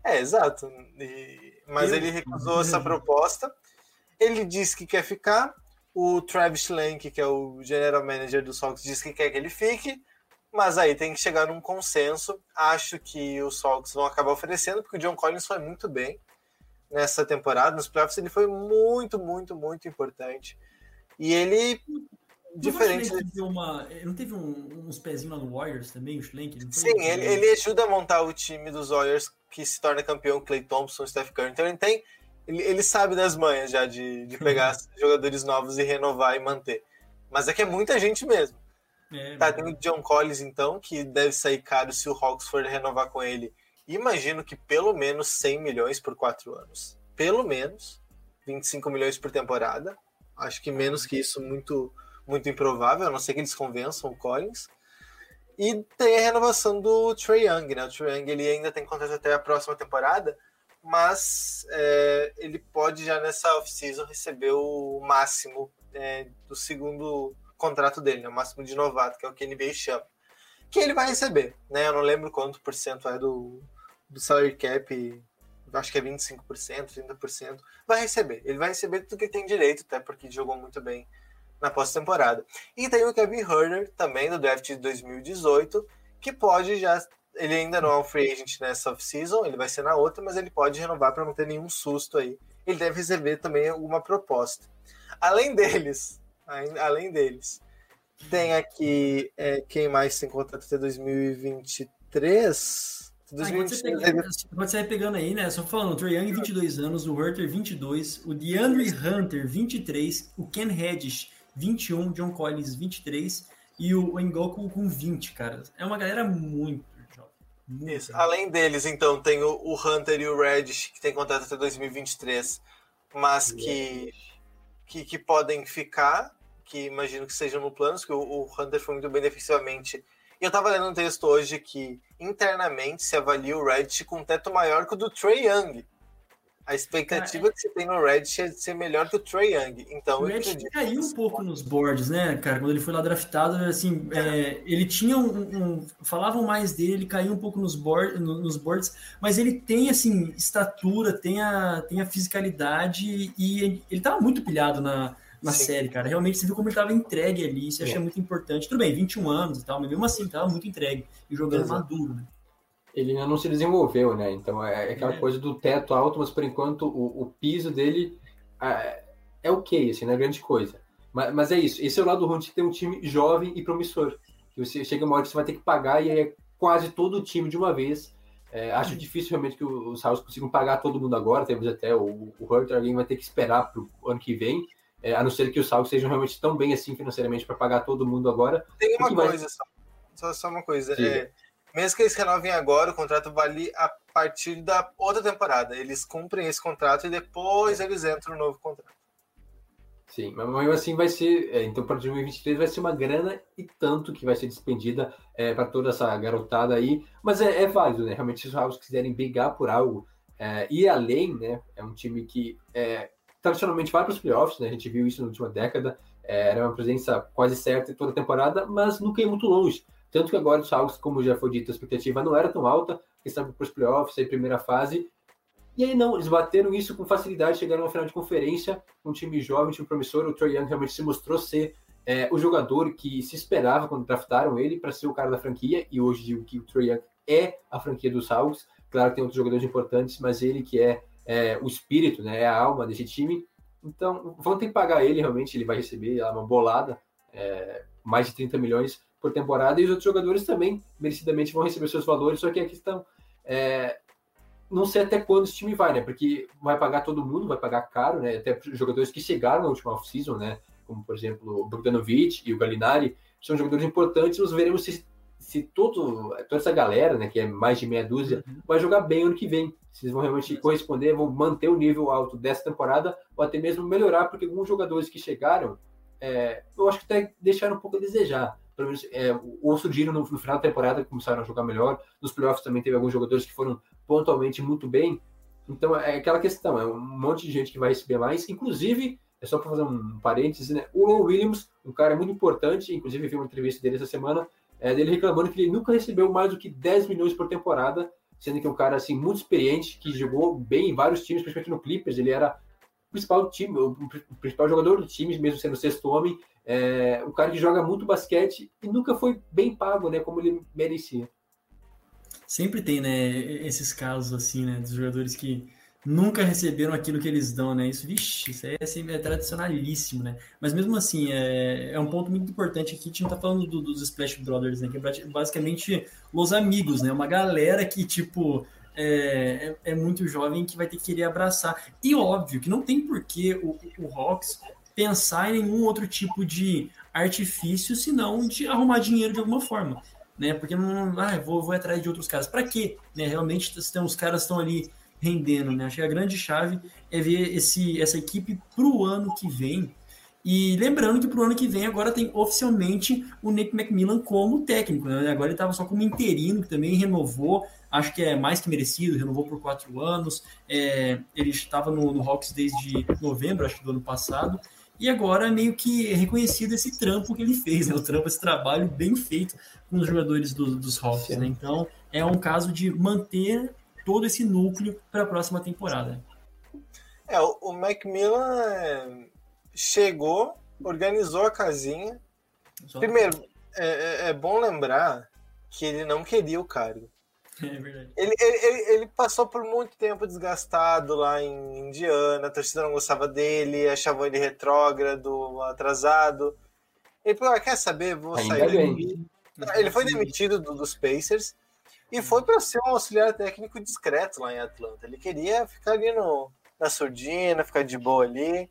É, exato. E, mas eu, ele recusou essa proposta. Ele disse que quer ficar. O Travis Schlenk, que é o general manager do Sox, disse que quer que ele fique. Mas aí tem que chegar num consenso. Acho que os Sox vão acabar oferecendo, porque o John Collins foi muito bem nessa temporada. Nos playoffs ele foi muito, muito, muito importante. E ele diferente. Não, teve uma, não teve um, uns pezinhos lá no Warriors também, o Schlenk? Sim, ele, ele ajuda a montar o time dos Warriors que se torna campeão, Clay Thompson, Steph Curry. Então ele tem. Ele, ele sabe das manhas já de, de pegar jogadores novos e renovar e manter. Mas é que é muita gente mesmo. É, tá, tem o John Collins, então, que deve sair caro se o Hawks for renovar com ele. Imagino que pelo menos 100 milhões por quatro anos. Pelo menos 25 milhões por temporada. Acho que menos que isso, muito, muito improvável, a não ser que eles convençam o Collins. E tem a renovação do Trey Young, né? O Trey Young ele ainda tem contrato até a próxima temporada, mas é, ele pode já nessa off-season receber o máximo é, do segundo contrato dele, né? o máximo de novato, que é o que a NBA chama. Que ele vai receber, né? Eu não lembro quanto por cento é do, do salary cap, acho que é 25%, 30%. Vai receber. Ele vai receber tudo que tem direito, até porque jogou muito bem na pós-temporada. E tem o Kevin Herder, também do draft de 2018, que pode já. Ele ainda não é um free agent nessa off-season, ele vai ser na outra, mas ele pode renovar para não ter nenhum susto aí. Ele deve receber também alguma proposta. Além deles, além deles, tem aqui é, quem mais tem contrato até 2023. 2023 ah, pode sair pegando aí, né? Só falando, o Trae Young, 22 anos, o Hurter, 22, o DeAndre Hunter, 23, o Ken Reddish, 21, John Collins 23 e o Ngoku com 20, cara. É uma galera muito. Isso. Além deles, então, tem o, o, Hunter e o Reddish, que tem contrato até 2023, mas que, que, que, podem ficar, que imagino que sejam no plano, que o, o Hunter foi muito bem defensivamente. E eu tava lendo um texto hoje que internamente se avalia o Reddish com um teto maior que o do Trey Young. A expectativa cara, é que você tem no Reddit é de ser melhor que o Trey Young. Então, o Reddit caiu um pouco nos boards, né, cara? Quando ele foi lá draftado, assim, é, ele tinha um, um, Falavam mais dele, ele caiu um pouco nos, board, nos boards, mas ele tem, assim, estatura, tem a, tem a fisicalidade e ele tava muito pilhado na, na série, cara. Realmente você viu como ele tava entregue ali, isso eu achei muito importante. Tudo bem, 21 anos e tal, mas mesmo assim, ele tava muito entregue e jogando Exato. maduro, né? Ele ainda não se desenvolveu, né? Então é, é aquela é. coisa do teto alto, mas por enquanto o, o piso dele é, é ok, assim, não é grande coisa. Mas, mas, é isso, esse é o lado ruim de ter um time jovem e promissor. Que você chega uma hora que você vai ter que pagar e é quase todo o time de uma vez. É, acho difícil realmente que os House consigam pagar todo mundo agora, temos até o, o Hurter, alguém vai ter que esperar para o ano que vem, é, a não ser que os House sejam realmente tão bem assim financeiramente para pagar todo mundo agora. Tem uma coisa, vai... só, só, uma coisa. É, mesmo que eles renovem agora, o contrato vale a partir da outra temporada. Eles cumprem esse contrato e depois eles entram no novo contrato. Sim, mas mesmo assim vai ser. É, então, para 2023 vai ser uma grana e tanto que vai ser despendida é, para toda essa garotada aí. Mas é, é válido, né? Realmente, se os Ravens quiserem brigar por algo é, e além, né? É um time que é, tradicionalmente vai para os playoffs, né? A gente viu isso na última década. É, era uma presença quase certa em toda a temporada, mas nunca ia muito longe. Tanto que agora os Hawks, como já foi dito, a expectativa não era tão alta, estavam para os playoffs, aí primeira fase. E aí não, eles bateram isso com facilidade, chegaram na final de conferência, um time jovem, um time promissor. O Troy Young realmente se mostrou ser é, o jogador que se esperava quando draftaram ele para ser o cara da franquia, e hoje digo que o Troy Young é a franquia dos Hawks. Claro que tem outros jogadores importantes, mas ele que é, é o espírito, né, é a alma desse time. Então, vão ter que pagar ele, realmente, ele vai receber uma bolada, é, mais de 30 milhões por temporada, e os outros jogadores também, merecidamente, vão receber seus valores, só que a questão é, não sei até quando esse time vai, né? Porque vai pagar todo mundo, vai pagar caro, né? Até jogadores que chegaram na última off-season, né? Como, por exemplo, o Bogdanovic e o Galinari, são jogadores importantes, nós veremos se, se todo, toda essa galera, né, que é mais de meia dúzia, uhum. vai jogar bem ano que vem. Se eles vão realmente corresponder, vão manter o nível alto dessa temporada, ou até mesmo melhorar, porque alguns jogadores que chegaram, é, eu acho que até deixaram um pouco a desejar pelo menos é, ou surgiram no, no, final da temporada, começaram a jogar melhor. Nos playoffs também teve alguns jogadores que foram pontualmente muito bem. Então é aquela questão, é um monte de gente que vai receber mais, inclusive, é só para fazer um parênteses, né? O Ron Williams, um cara muito importante, inclusive vi uma entrevista dele essa semana, é, dele reclamando que ele nunca recebeu mais do que 10 milhões por temporada, sendo que é um cara assim muito experiente, que jogou bem em vários times, principalmente no Clippers, ele era principal time, o principal jogador do time, mesmo sendo o sexto homem, é, um cara que joga muito basquete e nunca foi bem pago, né, como ele merecia. Sempre tem, né, esses casos assim, né, dos jogadores que nunca receberam aquilo que eles dão, né? Isso, vixe, isso é, assim, é tradicionalíssimo, né? Mas mesmo assim, é, é um ponto muito importante aqui. A gente não tá falando do, dos Splash Brothers, né? Que é basicamente os amigos, né? Uma galera que, tipo, é, é, é, muito jovem que vai ter que querer abraçar. E óbvio que não tem porquê o, o Hawks pensar em nenhum outro tipo de artifício, senão de arrumar dinheiro de alguma forma. Né? Porque não, ah, vou, vou atrás de outros caras. Para quê? Né? Realmente tem, os caras estão ali rendendo. Né? Acho que a grande chave é ver esse, essa equipe para o ano que vem. E lembrando que para o ano que vem agora tem oficialmente o Nick McMillan como técnico. Né? Agora ele estava só como interino, que também renovou. Acho que é mais que merecido, renovou por quatro anos. É, ele estava no, no Hawks desde novembro, acho que do ano passado e agora meio que é reconhecido esse trampo que ele fez, né? O trampo, esse trabalho bem feito com os jogadores do, dos Hawks, né? Então é um caso de manter todo esse núcleo para a próxima temporada. É, o Macmillan é, chegou, organizou a casinha. Só... Primeiro, é, é, é bom lembrar que ele não queria o cargo. É verdade. Ele, ele, ele, passou por muito tempo desgastado lá em Indiana, a torcida não gostava dele, achavam ele retrógrado, atrasado. Ele falou: ah, quer saber? Vou Ainda sair bem. Ele foi demitido do, dos Pacers e foi para ser um auxiliar técnico discreto lá em Atlanta. Ele queria ficar ali no, na surdina, ficar de boa ali.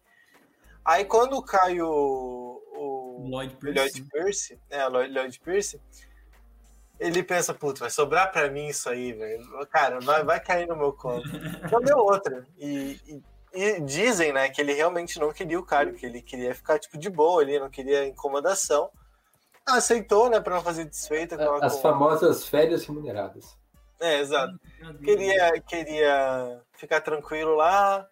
Aí quando cai o, o Lloyd Pierce, Lloyd Pierce, é, Lloyd, Lloyd Pierce ele pensa, puto, vai sobrar para mim isso aí, velho. Cara, vai, vai cair no meu colo. Não deu outra. E, e, e, dizem, né, que ele realmente não queria o cargo, que ele queria ficar, tipo, de boa ali, não queria incomodação. Aceitou, né, para não fazer desfeita. Com As com... famosas férias remuneradas. É, exato. Queria, queria ficar tranquilo lá,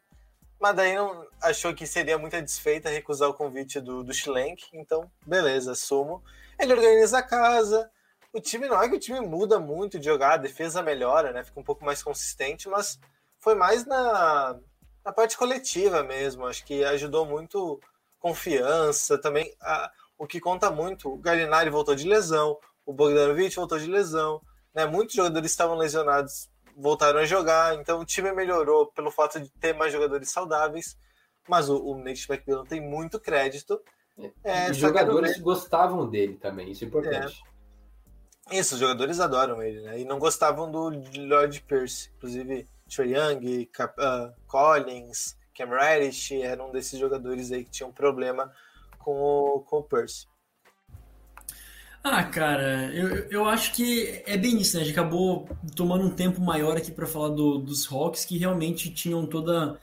mas daí não achou que seria muita desfeita recusar o convite do, do Schlenk, então, beleza, assumo. Ele organiza a casa, o time não é que o time muda muito de jogar, a defesa melhora, né? Fica um pouco mais consistente, mas foi mais na, na parte coletiva mesmo. Acho que ajudou muito confiança também. A, o que conta muito, o Galinari voltou de lesão, o Bogdanovic voltou de lesão, né? Muitos jogadores estavam lesionados, voltaram a jogar, então o time melhorou pelo fato de ter mais jogadores saudáveis. Mas o, o Nate McMillan tem muito crédito. É, Os jogadores gostavam dele também, isso é importante. É. Isso, os jogadores adoram ele, né? E não gostavam do Lloyd Pierce. Inclusive, Trey Young, Cap uh, Collins, Cam Reddish eram desses jogadores aí que tinham problema com o, com o Pierce. Ah, cara, eu, eu acho que é bem isso, né? A gente acabou tomando um tempo maior aqui para falar do, dos Hawks que realmente tinham toda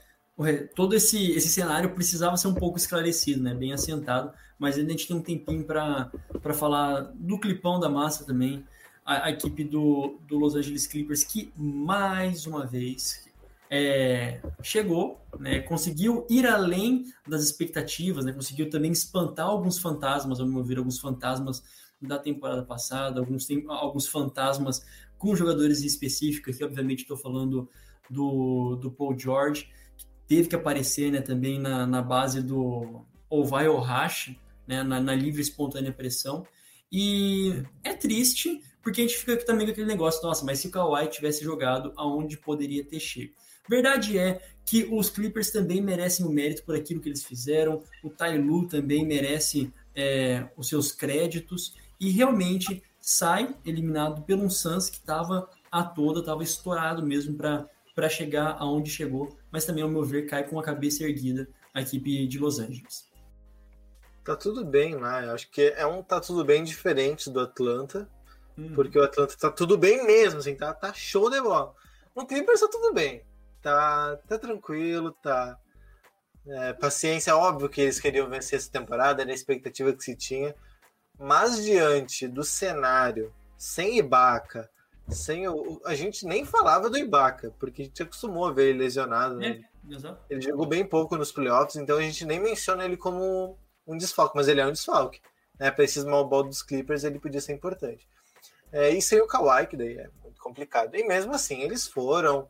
todo esse, esse cenário precisava ser um pouco esclarecido, né? Bem assentado, mas a gente tem um tempinho para falar do clipão da massa também, a, a, equipe do, do Los Angeles Clippers que mais uma vez é, chegou, né? Conseguiu ir além das expectativas, né? Conseguiu também espantar alguns fantasmas, ao meu ver, alguns fantasmas da temporada passada, alguns, tem, alguns fantasmas com jogadores específicos, que obviamente estou falando do, do Paul George, teve que aparecer né, também na, na base do ou vai ou racha, né, na, na, livre espontânea pressão. E é triste, porque a gente fica também com aquele negócio, nossa, mas se o Kawhi tivesse jogado, aonde poderia ter chego? Verdade é que os Clippers também merecem o mérito por aquilo que eles fizeram, o Tailu também merece é, os seus créditos, e realmente sai eliminado pelo um Suns que estava a toda, estava estourado mesmo para chegar aonde chegou mas também, ao meu ver, cai com a cabeça erguida a equipe de Los Angeles. Tá tudo bem lá, eu acho que é um tá tudo bem diferente do Atlanta, uhum. porque o Atlanta tá tudo bem mesmo, assim, tá, tá show de bola. No Clippers tá tudo bem, tá, tá tranquilo, tá. É, paciência, óbvio que eles queriam vencer essa temporada, era a expectativa que se tinha, mas diante do cenário, sem Ibaka, sem o, a gente nem falava do Ibaka, porque a gente acostumou a ver ele lesionado. Né? É, ele jogou bem pouco nos playoffs, então a gente nem menciona ele como um desfalque, mas ele é um desfalque. Né? Para esses mal ball dos Clippers, ele podia ser importante. É, e sem o Kawhi, que daí é muito complicado. E mesmo assim, eles foram,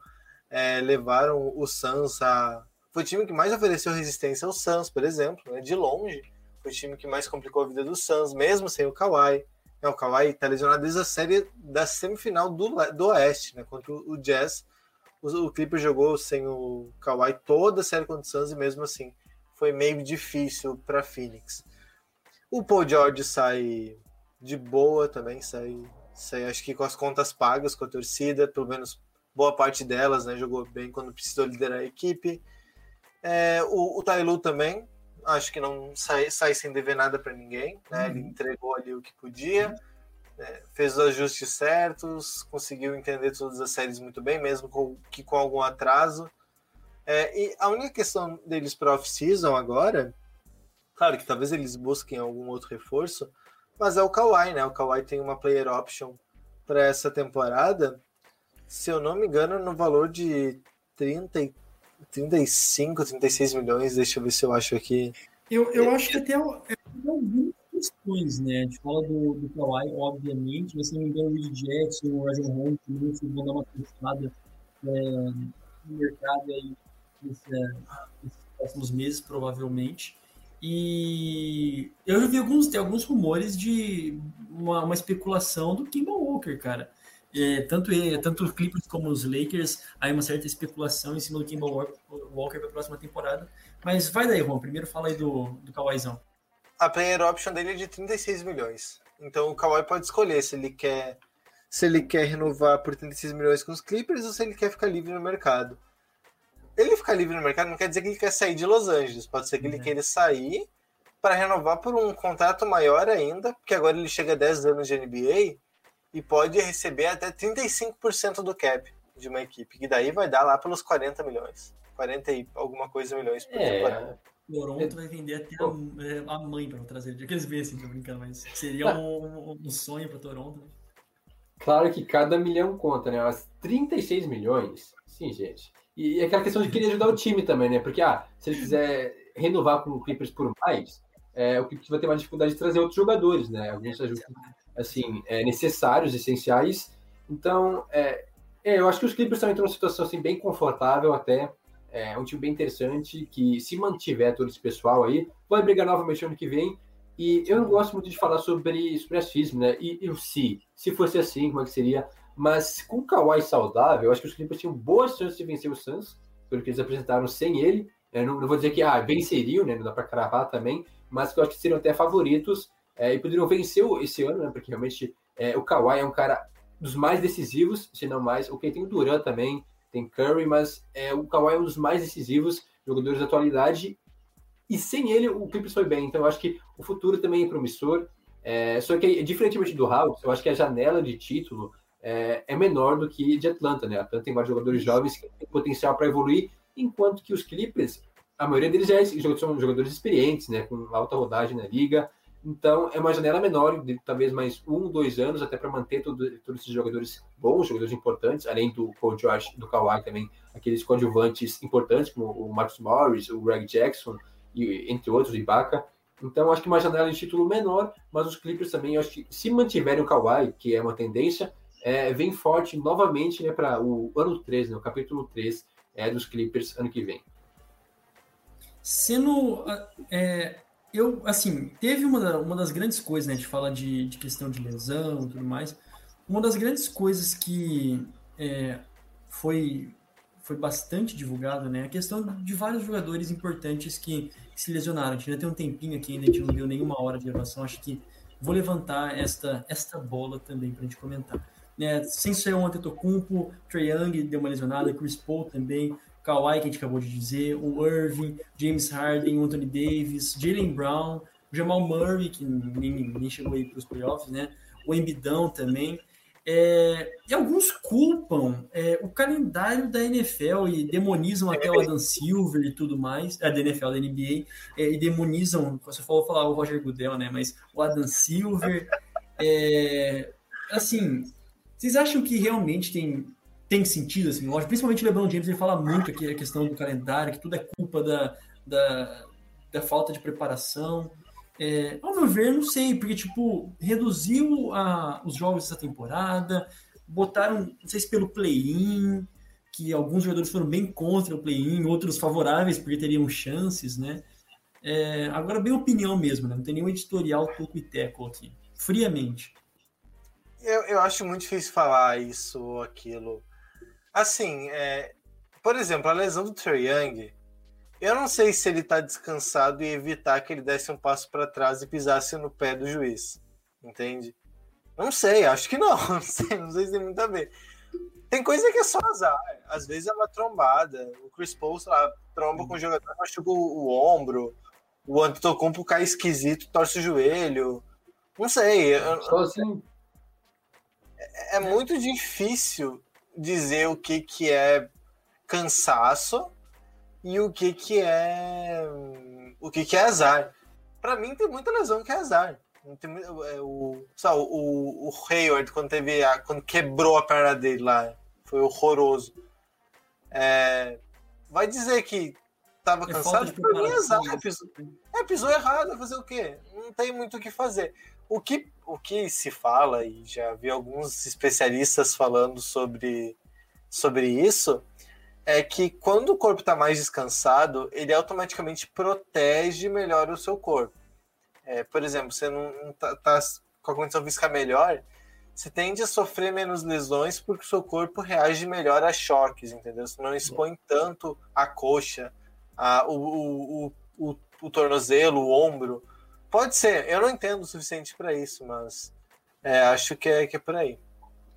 é, levaram o Suns a. Foi o time que mais ofereceu resistência ao Suns, por exemplo, né? de longe. Foi o time que mais complicou a vida do Suns, mesmo sem o Kawhi. É, o Kawhi tá lesionado desde a série da semifinal do, do Oeste, né? Contra o Jazz. o, o Clippers jogou sem o Kawhi toda a série contra o Suns e mesmo assim foi meio difícil para Phoenix. O Paul George sai de boa também, sai, sai acho que com as contas pagas com a torcida, pelo menos boa parte delas, né? Jogou bem quando precisou liderar a equipe. É, o, o Tailu também, acho que não sai, sai sem dever nada para ninguém, né? Ele Uhum. entregou ali o que podia, né, fez os ajustes certos, conseguiu entender todas as séries muito bem, mesmo com, que com algum atraso. É, e a única questão deles para off-season agora, claro que talvez eles busquem algum outro reforço, mas é o Kawhi, né? O Kawhi tem uma player option para essa temporada, se eu não me engano, no valor de 30, e- 35, 36 milhões. Deixa eu ver se eu acho aqui. Eu, eu acho que até é, algumas questões, né? A gente fala do, do Kawhi, obviamente, mas se não me engano, o Reed Jackson, o Rajon Rondo também vão dar uma testada é, no mercado aí nesse, nesses próximos meses, provavelmente. E eu já vi alguns, tem alguns rumores de uma, uma especulação do Kemba Walker, cara. É, tanto, tanto os Clippers como os Lakers, aí uma certa especulação em cima do Kemba Walker para a próxima temporada. Mas vai daí, Juan. Primeiro fala aí do, do. A player option dele é de 36 milhões. Então o Kawhi pode escolher se ele quer se ele quer renovar por 36 milhões com os Clippers ou se ele quer ficar livre no mercado. Ele ficar livre no mercado não quer dizer que ele quer sair de Los Angeles. Pode ser que ele Uhum. queira sair para renovar por um contrato maior ainda, porque agora ele chega a 10 anos de NBA e pode receber até 35% do cap de uma equipe, que daí vai dar lá pelos 40 milhões. 40 e alguma coisa milhões por temporada. É, Toronto vai vender até a, é, a mãe para trazer ele. Aqueles bem assim, tô brincando, mas seria um, um sonho para Toronto. Né? claro que cada milhão conta, né? Mas 36 milhões, sim, gente. E aquela questão de querer ajudar o time também, né? Porque, ah, se ele quiser renovar com o Clippers por mais, é, o Clippers vai ter mais dificuldade de trazer outros jogadores, né? Alguns ajustes, assim, é, necessários, essenciais. Então, é, é, eu acho que os Clippers estão numa situação, assim, bem confortável até. É um time bem interessante, que se mantiver todo esse pessoal aí, vai brigar novamente ano que vem. E eu não gosto muito de falar sobre, racismo, né? E, e o se, se fosse assim, como é que seria? Mas com o Kawhi saudável, eu acho que os Clippers tinham boas chances de vencer o Suns, pelo que eles apresentaram sem ele. Eu não, não vou dizer que ah, venceriam, né? Não dá para cravar também, mas que eu acho que seriam até favoritos é, e poderiam vencer esse ano, né? Porque realmente é, o Kawhi é um cara dos mais decisivos, se não mais. Ok, tem o Duran também, tem Curry, mas é, o Kawhi é um dos mais decisivos jogadores da atualidade. E sem ele, o Clippers foi bem. Então, eu acho que o futuro também é promissor. É, só que, diferentemente do Hawks, eu acho que a janela de título é, é menor do que de Atlanta, né? Atlanta tem vários jogadores jovens que têm potencial para evoluir, enquanto que os Clippers, a maioria deles já é- são jogadores experientes, né? Com alta rodagem na liga. Então, é uma janela menor, de talvez mais um, dois anos, até para manter todo- todos esses jogadores bons, jogadores importantes, além do Paul George, do Kawhi também, aqueles coadjuvantes importantes, como o Marcus Morris, o Greg Jackson, e, entre outros, o Ibaka. Então, acho que uma janela de título menor, mas os Clippers também, acho que se mantiverem o Kawhi, que é uma tendência, é, vem forte novamente né, para o ano 3, né, o capítulo 3 é, dos Clippers ano que vem. Sendo. é, eu, assim, teve uma, uma das grandes coisas, né? A gente fala de, de questão de lesão e tudo mais. Uma das grandes coisas que é, foi, foi bastante divulgada, né? A questão de vários jogadores importantes que, que se lesionaram. A gente ainda tem um tempinho aqui, ainda a gente não deu nenhuma hora de gravação. Acho que vou levantar esta, esta bola também para a gente comentar. Né, sem ser o Antetokounmpo, Trae Young deu uma lesionada, Chris Paul também, Kawhi, que a gente acabou de dizer, o Irving, James Harden, o Anthony Davis, Jalen Brown, o Jamal Murray, que nem, nem chegou aí para os playoffs, né? O Embidão também. É, e alguns culpam é, o calendário da NFL e demonizam até o Adam Silver e tudo mais, é, da NFL, da NBA, é, e demonizam, você falou falar o Roger Goodell, né? Mas o Adam Silver. É, assim, vocês acham que realmente tem, tem sentido, assim, lógico, principalmente o LeBron James, ele fala muito aqui a questão do calendário, que tudo é culpa da, da, da falta de preparação. É, ao meu ver, não sei, porque, tipo, reduziu a, os jogos dessa temporada, botaram, não sei se pelo play-in, que alguns jogadores foram bem contra o play-in, outros favoráveis, porque teriam chances, né? É, agora, bem opinião mesmo, né? Não tem nenhum editorial tuco e teco aqui, friamente. Eu, eu acho muito difícil falar isso ou aquilo. Assim, é, por exemplo, a lesão do Trae Young, eu não sei se ele tá descansado e evitar que ele desse um passo para trás e pisasse no pé do juiz, entende? Não sei, acho que não, não sei, não sei se tem muito a ver. Tem coisa que é só azar, às vezes é uma trombada, o Chris Paul, sei lá, tromba com o jogador, machuca o, o ombro, o Antetokounmpo cai esquisito, torce o joelho, não sei, eu- assim, é muito difícil dizer o que, que é cansaço e o que, que é o que, que é azar. Pra mim tem muita lesão que é azar. Tem é, o, sabe, o, o Hayward, quando teve a, quando quebrou a perna dele lá, foi horroroso. É, vai dizer que tava É cansado? Pra mim é azar. né? Pisou, é, pisou errado, fazer o quê? Não tem muito o que fazer. O que, o que se fala, e já vi alguns especialistas falando sobre, sobre isso, é que quando o corpo está mais descansado, ele automaticamente protege melhor o seu corpo. É, por exemplo, você não não tá, tá com a condição física melhor, você tende a sofrer menos lesões porque o seu corpo reage melhor a choques, entendeu? Você não expõe tanto a coxa, a, o, o, o, o tornozelo, o ombro. Pode ser, eu não entendo o suficiente para isso, mas é, acho que é, que é por aí.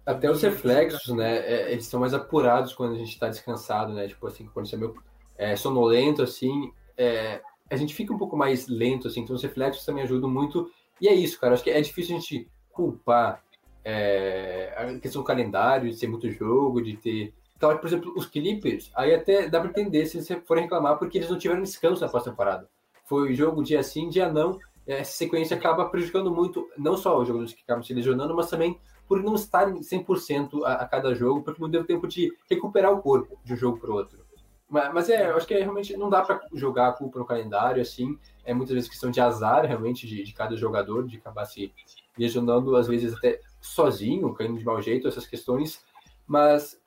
Até os reflexos, né? é, eles são mais apurados quando a gente está descansado, né? Tipo assim, quando você é meio é, sonolento, assim, é, a gente fica um pouco mais lento, assim. Então os reflexos também ajudam muito. E é isso, cara. Acho que é difícil a gente culpar é, a questão do calendário, de ter muito jogo, de ter. Então, por exemplo, os Clippers, aí até dá para entender se eles forem reclamar, porque eles não tiveram descanso na pós-temporada. Foi jogo dia sim, dia não. Essa sequência acaba prejudicando muito, não só os jogadores que acabam se lesionando, mas também por não estarem 100% a, a cada jogo, porque não deu tempo de recuperar o corpo de um jogo para o outro. Mas, mas é, eu acho que é, realmente não dá para jogar a culpa no calendário, assim. É muitas vezes questão de azar, realmente, de, de cada jogador, de acabar se lesionando, às vezes até sozinho, caindo de mau jeito, essas questões. Mas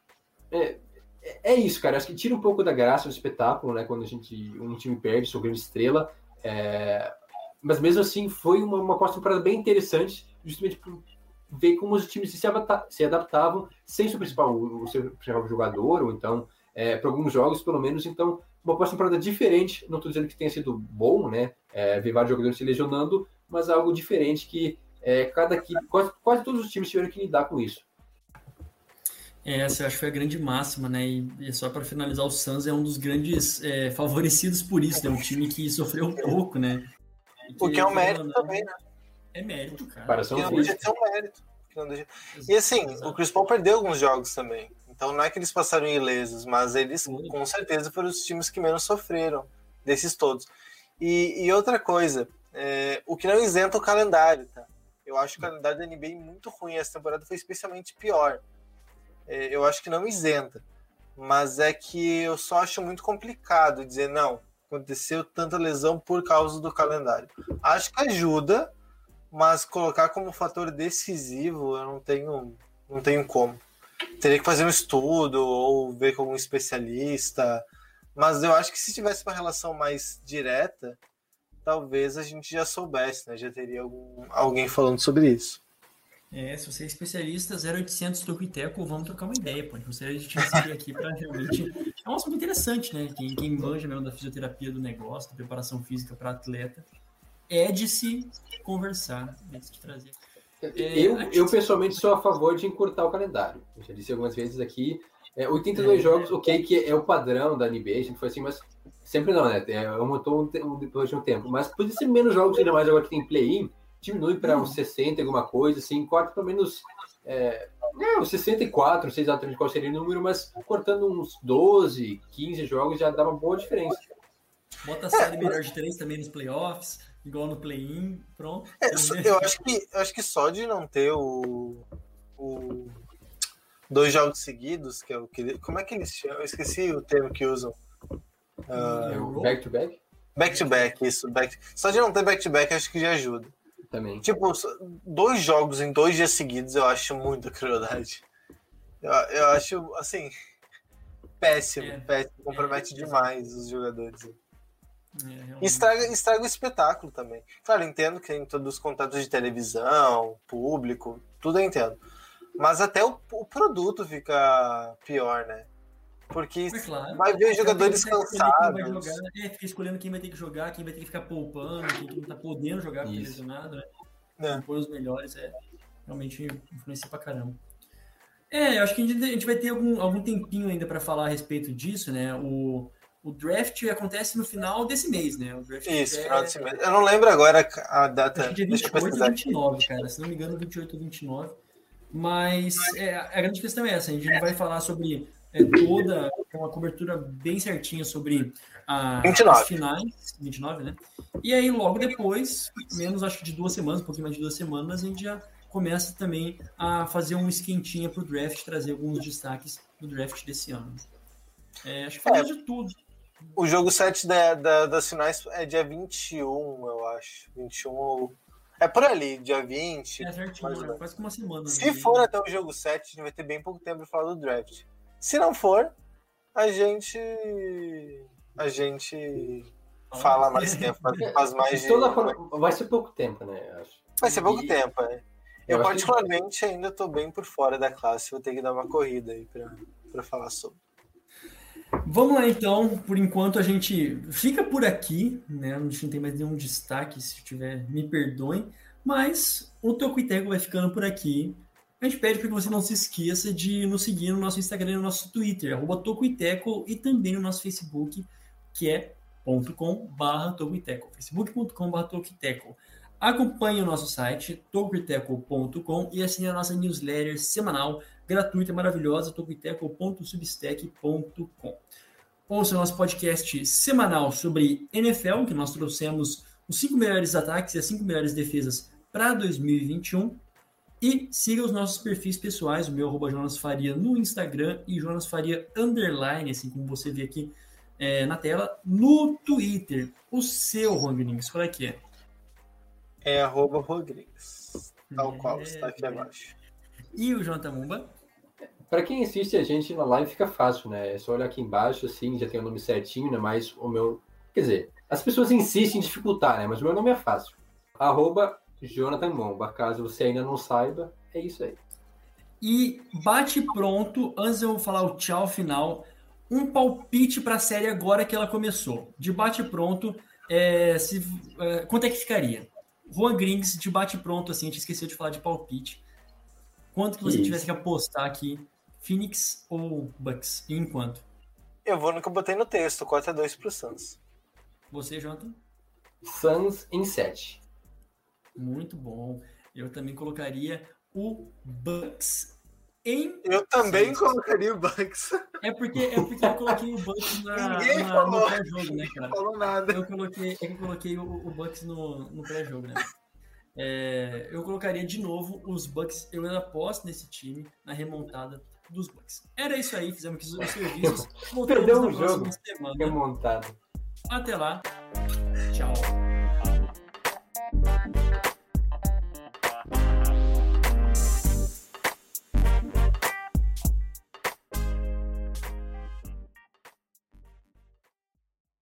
é, é isso, cara. Acho que tira um pouco da graça do espetáculo, né? Quando a gente, um time perde sua grande estrela. É, mas mesmo assim, foi uma, uma pós-temporada bem interessante, justamente por ver como os times se, se adaptavam sem seu principal, o seu principal jogador, ou então, é, para alguns jogos, pelo menos. Então, uma pós-temporada diferente. Não estou dizendo que tenha sido bom, né? É, ver vários jogadores se lesionando, mas algo diferente que é, cada equipe, quase, quase todos os times tiveram que lidar com isso. É, Essa eu acho que foi a grande máxima, né? E, e só para finalizar, o Suns é um dos grandes é, favorecidos por isso, né? Um time que sofreu um pouco, né? E O que é um mérito também, né? É mérito, cara. Que não deixa de ser um mérito. Que deixa- E assim, o Chris Paul perdeu alguns jogos também. Então não é que eles passaram ilesos, mas eles Sim. com certeza foram os times que menos sofreram desses todos. E, e outra coisa, é, o que não isenta o calendário, tá? Eu acho o calendário da NBA muito ruim. Essa temporada foi especialmente pior. É, eu acho que não isenta. Mas é que eu só acho muito complicado dizer, não, aconteceu tanta lesão por causa do calendário. Acho que ajuda, mas colocar como fator decisivo eu não tenho, não tenho como. Teria que fazer um estudo ou ver com algum especialista. Mas eu acho que se tivesse uma relação mais direta, talvez a gente já soubesse, né? Já teria algum, alguém falando sobre isso. É, se você é especialista, 0800 Toco e Teco, vamos trocar uma ideia, pô. Você a gente receber aqui para realmente. É um assunto interessante, né? Quem, quem manja mesmo da fisioterapia do negócio, da preparação física para atleta, é de se conversar, é de se trazer. Eu, É, eu pessoalmente sou a favor de encurtar o calendário. Eu já disse algumas vezes aqui. É, 82 É. jogos, ok, que é o padrão da NBA, sempre foi assim, mas sempre não, né? É, aumentou um, um, depois de um tempo. Mas podia ser menos jogos, ainda mais agora que tem play-in, diminui para uns 60, alguma coisa, assim, corta pelo menos. É, é, uns 64, não sei exatamente qual seria o número, mas cortando uns 12, 15 jogos já dá uma boa diferença. Bota a série melhor de três também nos playoffs, igual no play-in, pronto. É, eu acho que eu acho que só de não ter o, o dois jogos seguidos, que é o que como é que eles chamam? Eu esqueci o termo que usam. Ah, É o back-to-back back to back, isso, back. Só de não ter back to back acho que já ajuda. Também. Tipo, dois jogos em dois dias seguidos eu acho muita crueldade. Eu, eu acho assim péssimo, É. péssimo, compromete É, demais os jogadores. É, estraga, estraga o espetáculo também. Claro, entendo que tem todos os contatos de televisão, público, tudo eu entendo. Mas até o, o produto fica pior, né? Porque É claro. vai ver jogadores Você vai escolher quem vai cansados. jogar, é, fica escolhendo quem vai ter que jogar, quem vai ter que ficar poupando, quem que não tá podendo jogar porque Isso. lesionado, né? É. Compor os melhores é realmente influencia pra caramba. É, eu acho que a gente, a gente vai ter algum, algum tempinho ainda para falar a respeito disso, né? O, o draft acontece no final desse mês, né? O draft Isso, é, final de semana. Eu não lembro agora a data. Acho que dia Deixa eu 28 ou pesquisar aqui. 29, cara. Se não me engano, 28 ou 29. Mas é, a grande questão é essa: a gente não vai falar sobre é, toda uma cobertura bem certinha sobre a, 29. as finais, 29, né? E aí, logo depois, menos acho que de duas semanas, um pouquinho mais de duas semanas, a gente já começa também a fazer um esquentinha pro draft, trazer alguns destaques do draft desse ano. É, acho que falamos de tudo. O jogo 7 da, da- das finais é dia 21, eu acho. 21 ou. É por ali, dia 20. É certinho, mais menos. quase que uma semana. Se né? for até o jogo 7, a gente vai ter bem pouco tempo para falar do draft. Se não for, a gente. A gente fala mais tempo, faz- faz mais de. Toda forma, vai ser pouco tempo, né? eu Acho. Vai ser pouco E- tempo, é. Eu Eu, acho que- particularmente, ainda tô bem por fora da classe, vou ter que dar uma corrida aí pra, pra falar sobre. Vamos lá então, por enquanto a gente fica por aqui, né? A gente não tem mais nenhum destaque, se tiver, me perdoem, mas o Teco vai ficando por aqui. Gente pede para que você não se esqueça de nos seguir no nosso Instagram no nosso Twitter, arroba Toco e também no nosso Facebook, que é .com.br Tocoiteco, facebook.com.br Tocoiteco. Acompanhe o nosso site, tocoiteco.com e assine a nossa newsletter semanal gratuita, maravilhosa, tocoiteco.substack.com. Ouça o nosso podcast semanal sobre NFL, que nós trouxemos os cinco melhores ataques e as cinco melhores defesas para 2021. E siga os nossos perfis pessoais, o meu arroba Jonas Faria no Instagram e Jonas Faria underline, assim como você vê aqui é, na tela, no Twitter. O seu, Grings, qual é que é? É arroba Rodrigues, tal É, qual está aqui abaixo. E o Jonathan Mumba? Para quem assiste a gente na live fica fácil, né? É só olhar aqui embaixo, assim, já tem o nome certinho, né? Mas o meu. Quer dizer, as pessoas insistem em dificultar, né? Mas o meu nome é fácil. Arroba Jonathan Momba. Caso você ainda não saiba, é isso aí. E bate pronto, antes de eu falar o tchau final, um palpite para a série agora que ela começou. De bate pronto, é, se, é, quanto é que ficaria? Juan Grings, de bate pronto, assim, a gente esqueceu de falar de palpite. Quanto que você Isso. tivesse que apostar aqui? Phoenix ou Bucks? E em quanto? Eu vou no que eu botei no texto, 4x2 pro Suns. Você, Jonathan? Suns em 7. Muito bom. Eu também colocaria o Bucks em Eu também colocaria o Bucks. É porque, é porque eu coloquei o Bucks na, Ninguém na- falou. no pré-jogo, né, cara? Não falou nada. Eu coloquei, é eu coloquei o, o Bucks no, no pré-jogo, né? É, eu colocaria de novo os Bucks. Eu ainda aposto nesse time, na remontada dos Bucks. Era isso aí, fizemos aqui os serviços. Voltamos Perdeu na um próxima jogo. semana. Remontado. Até lá. Tchau.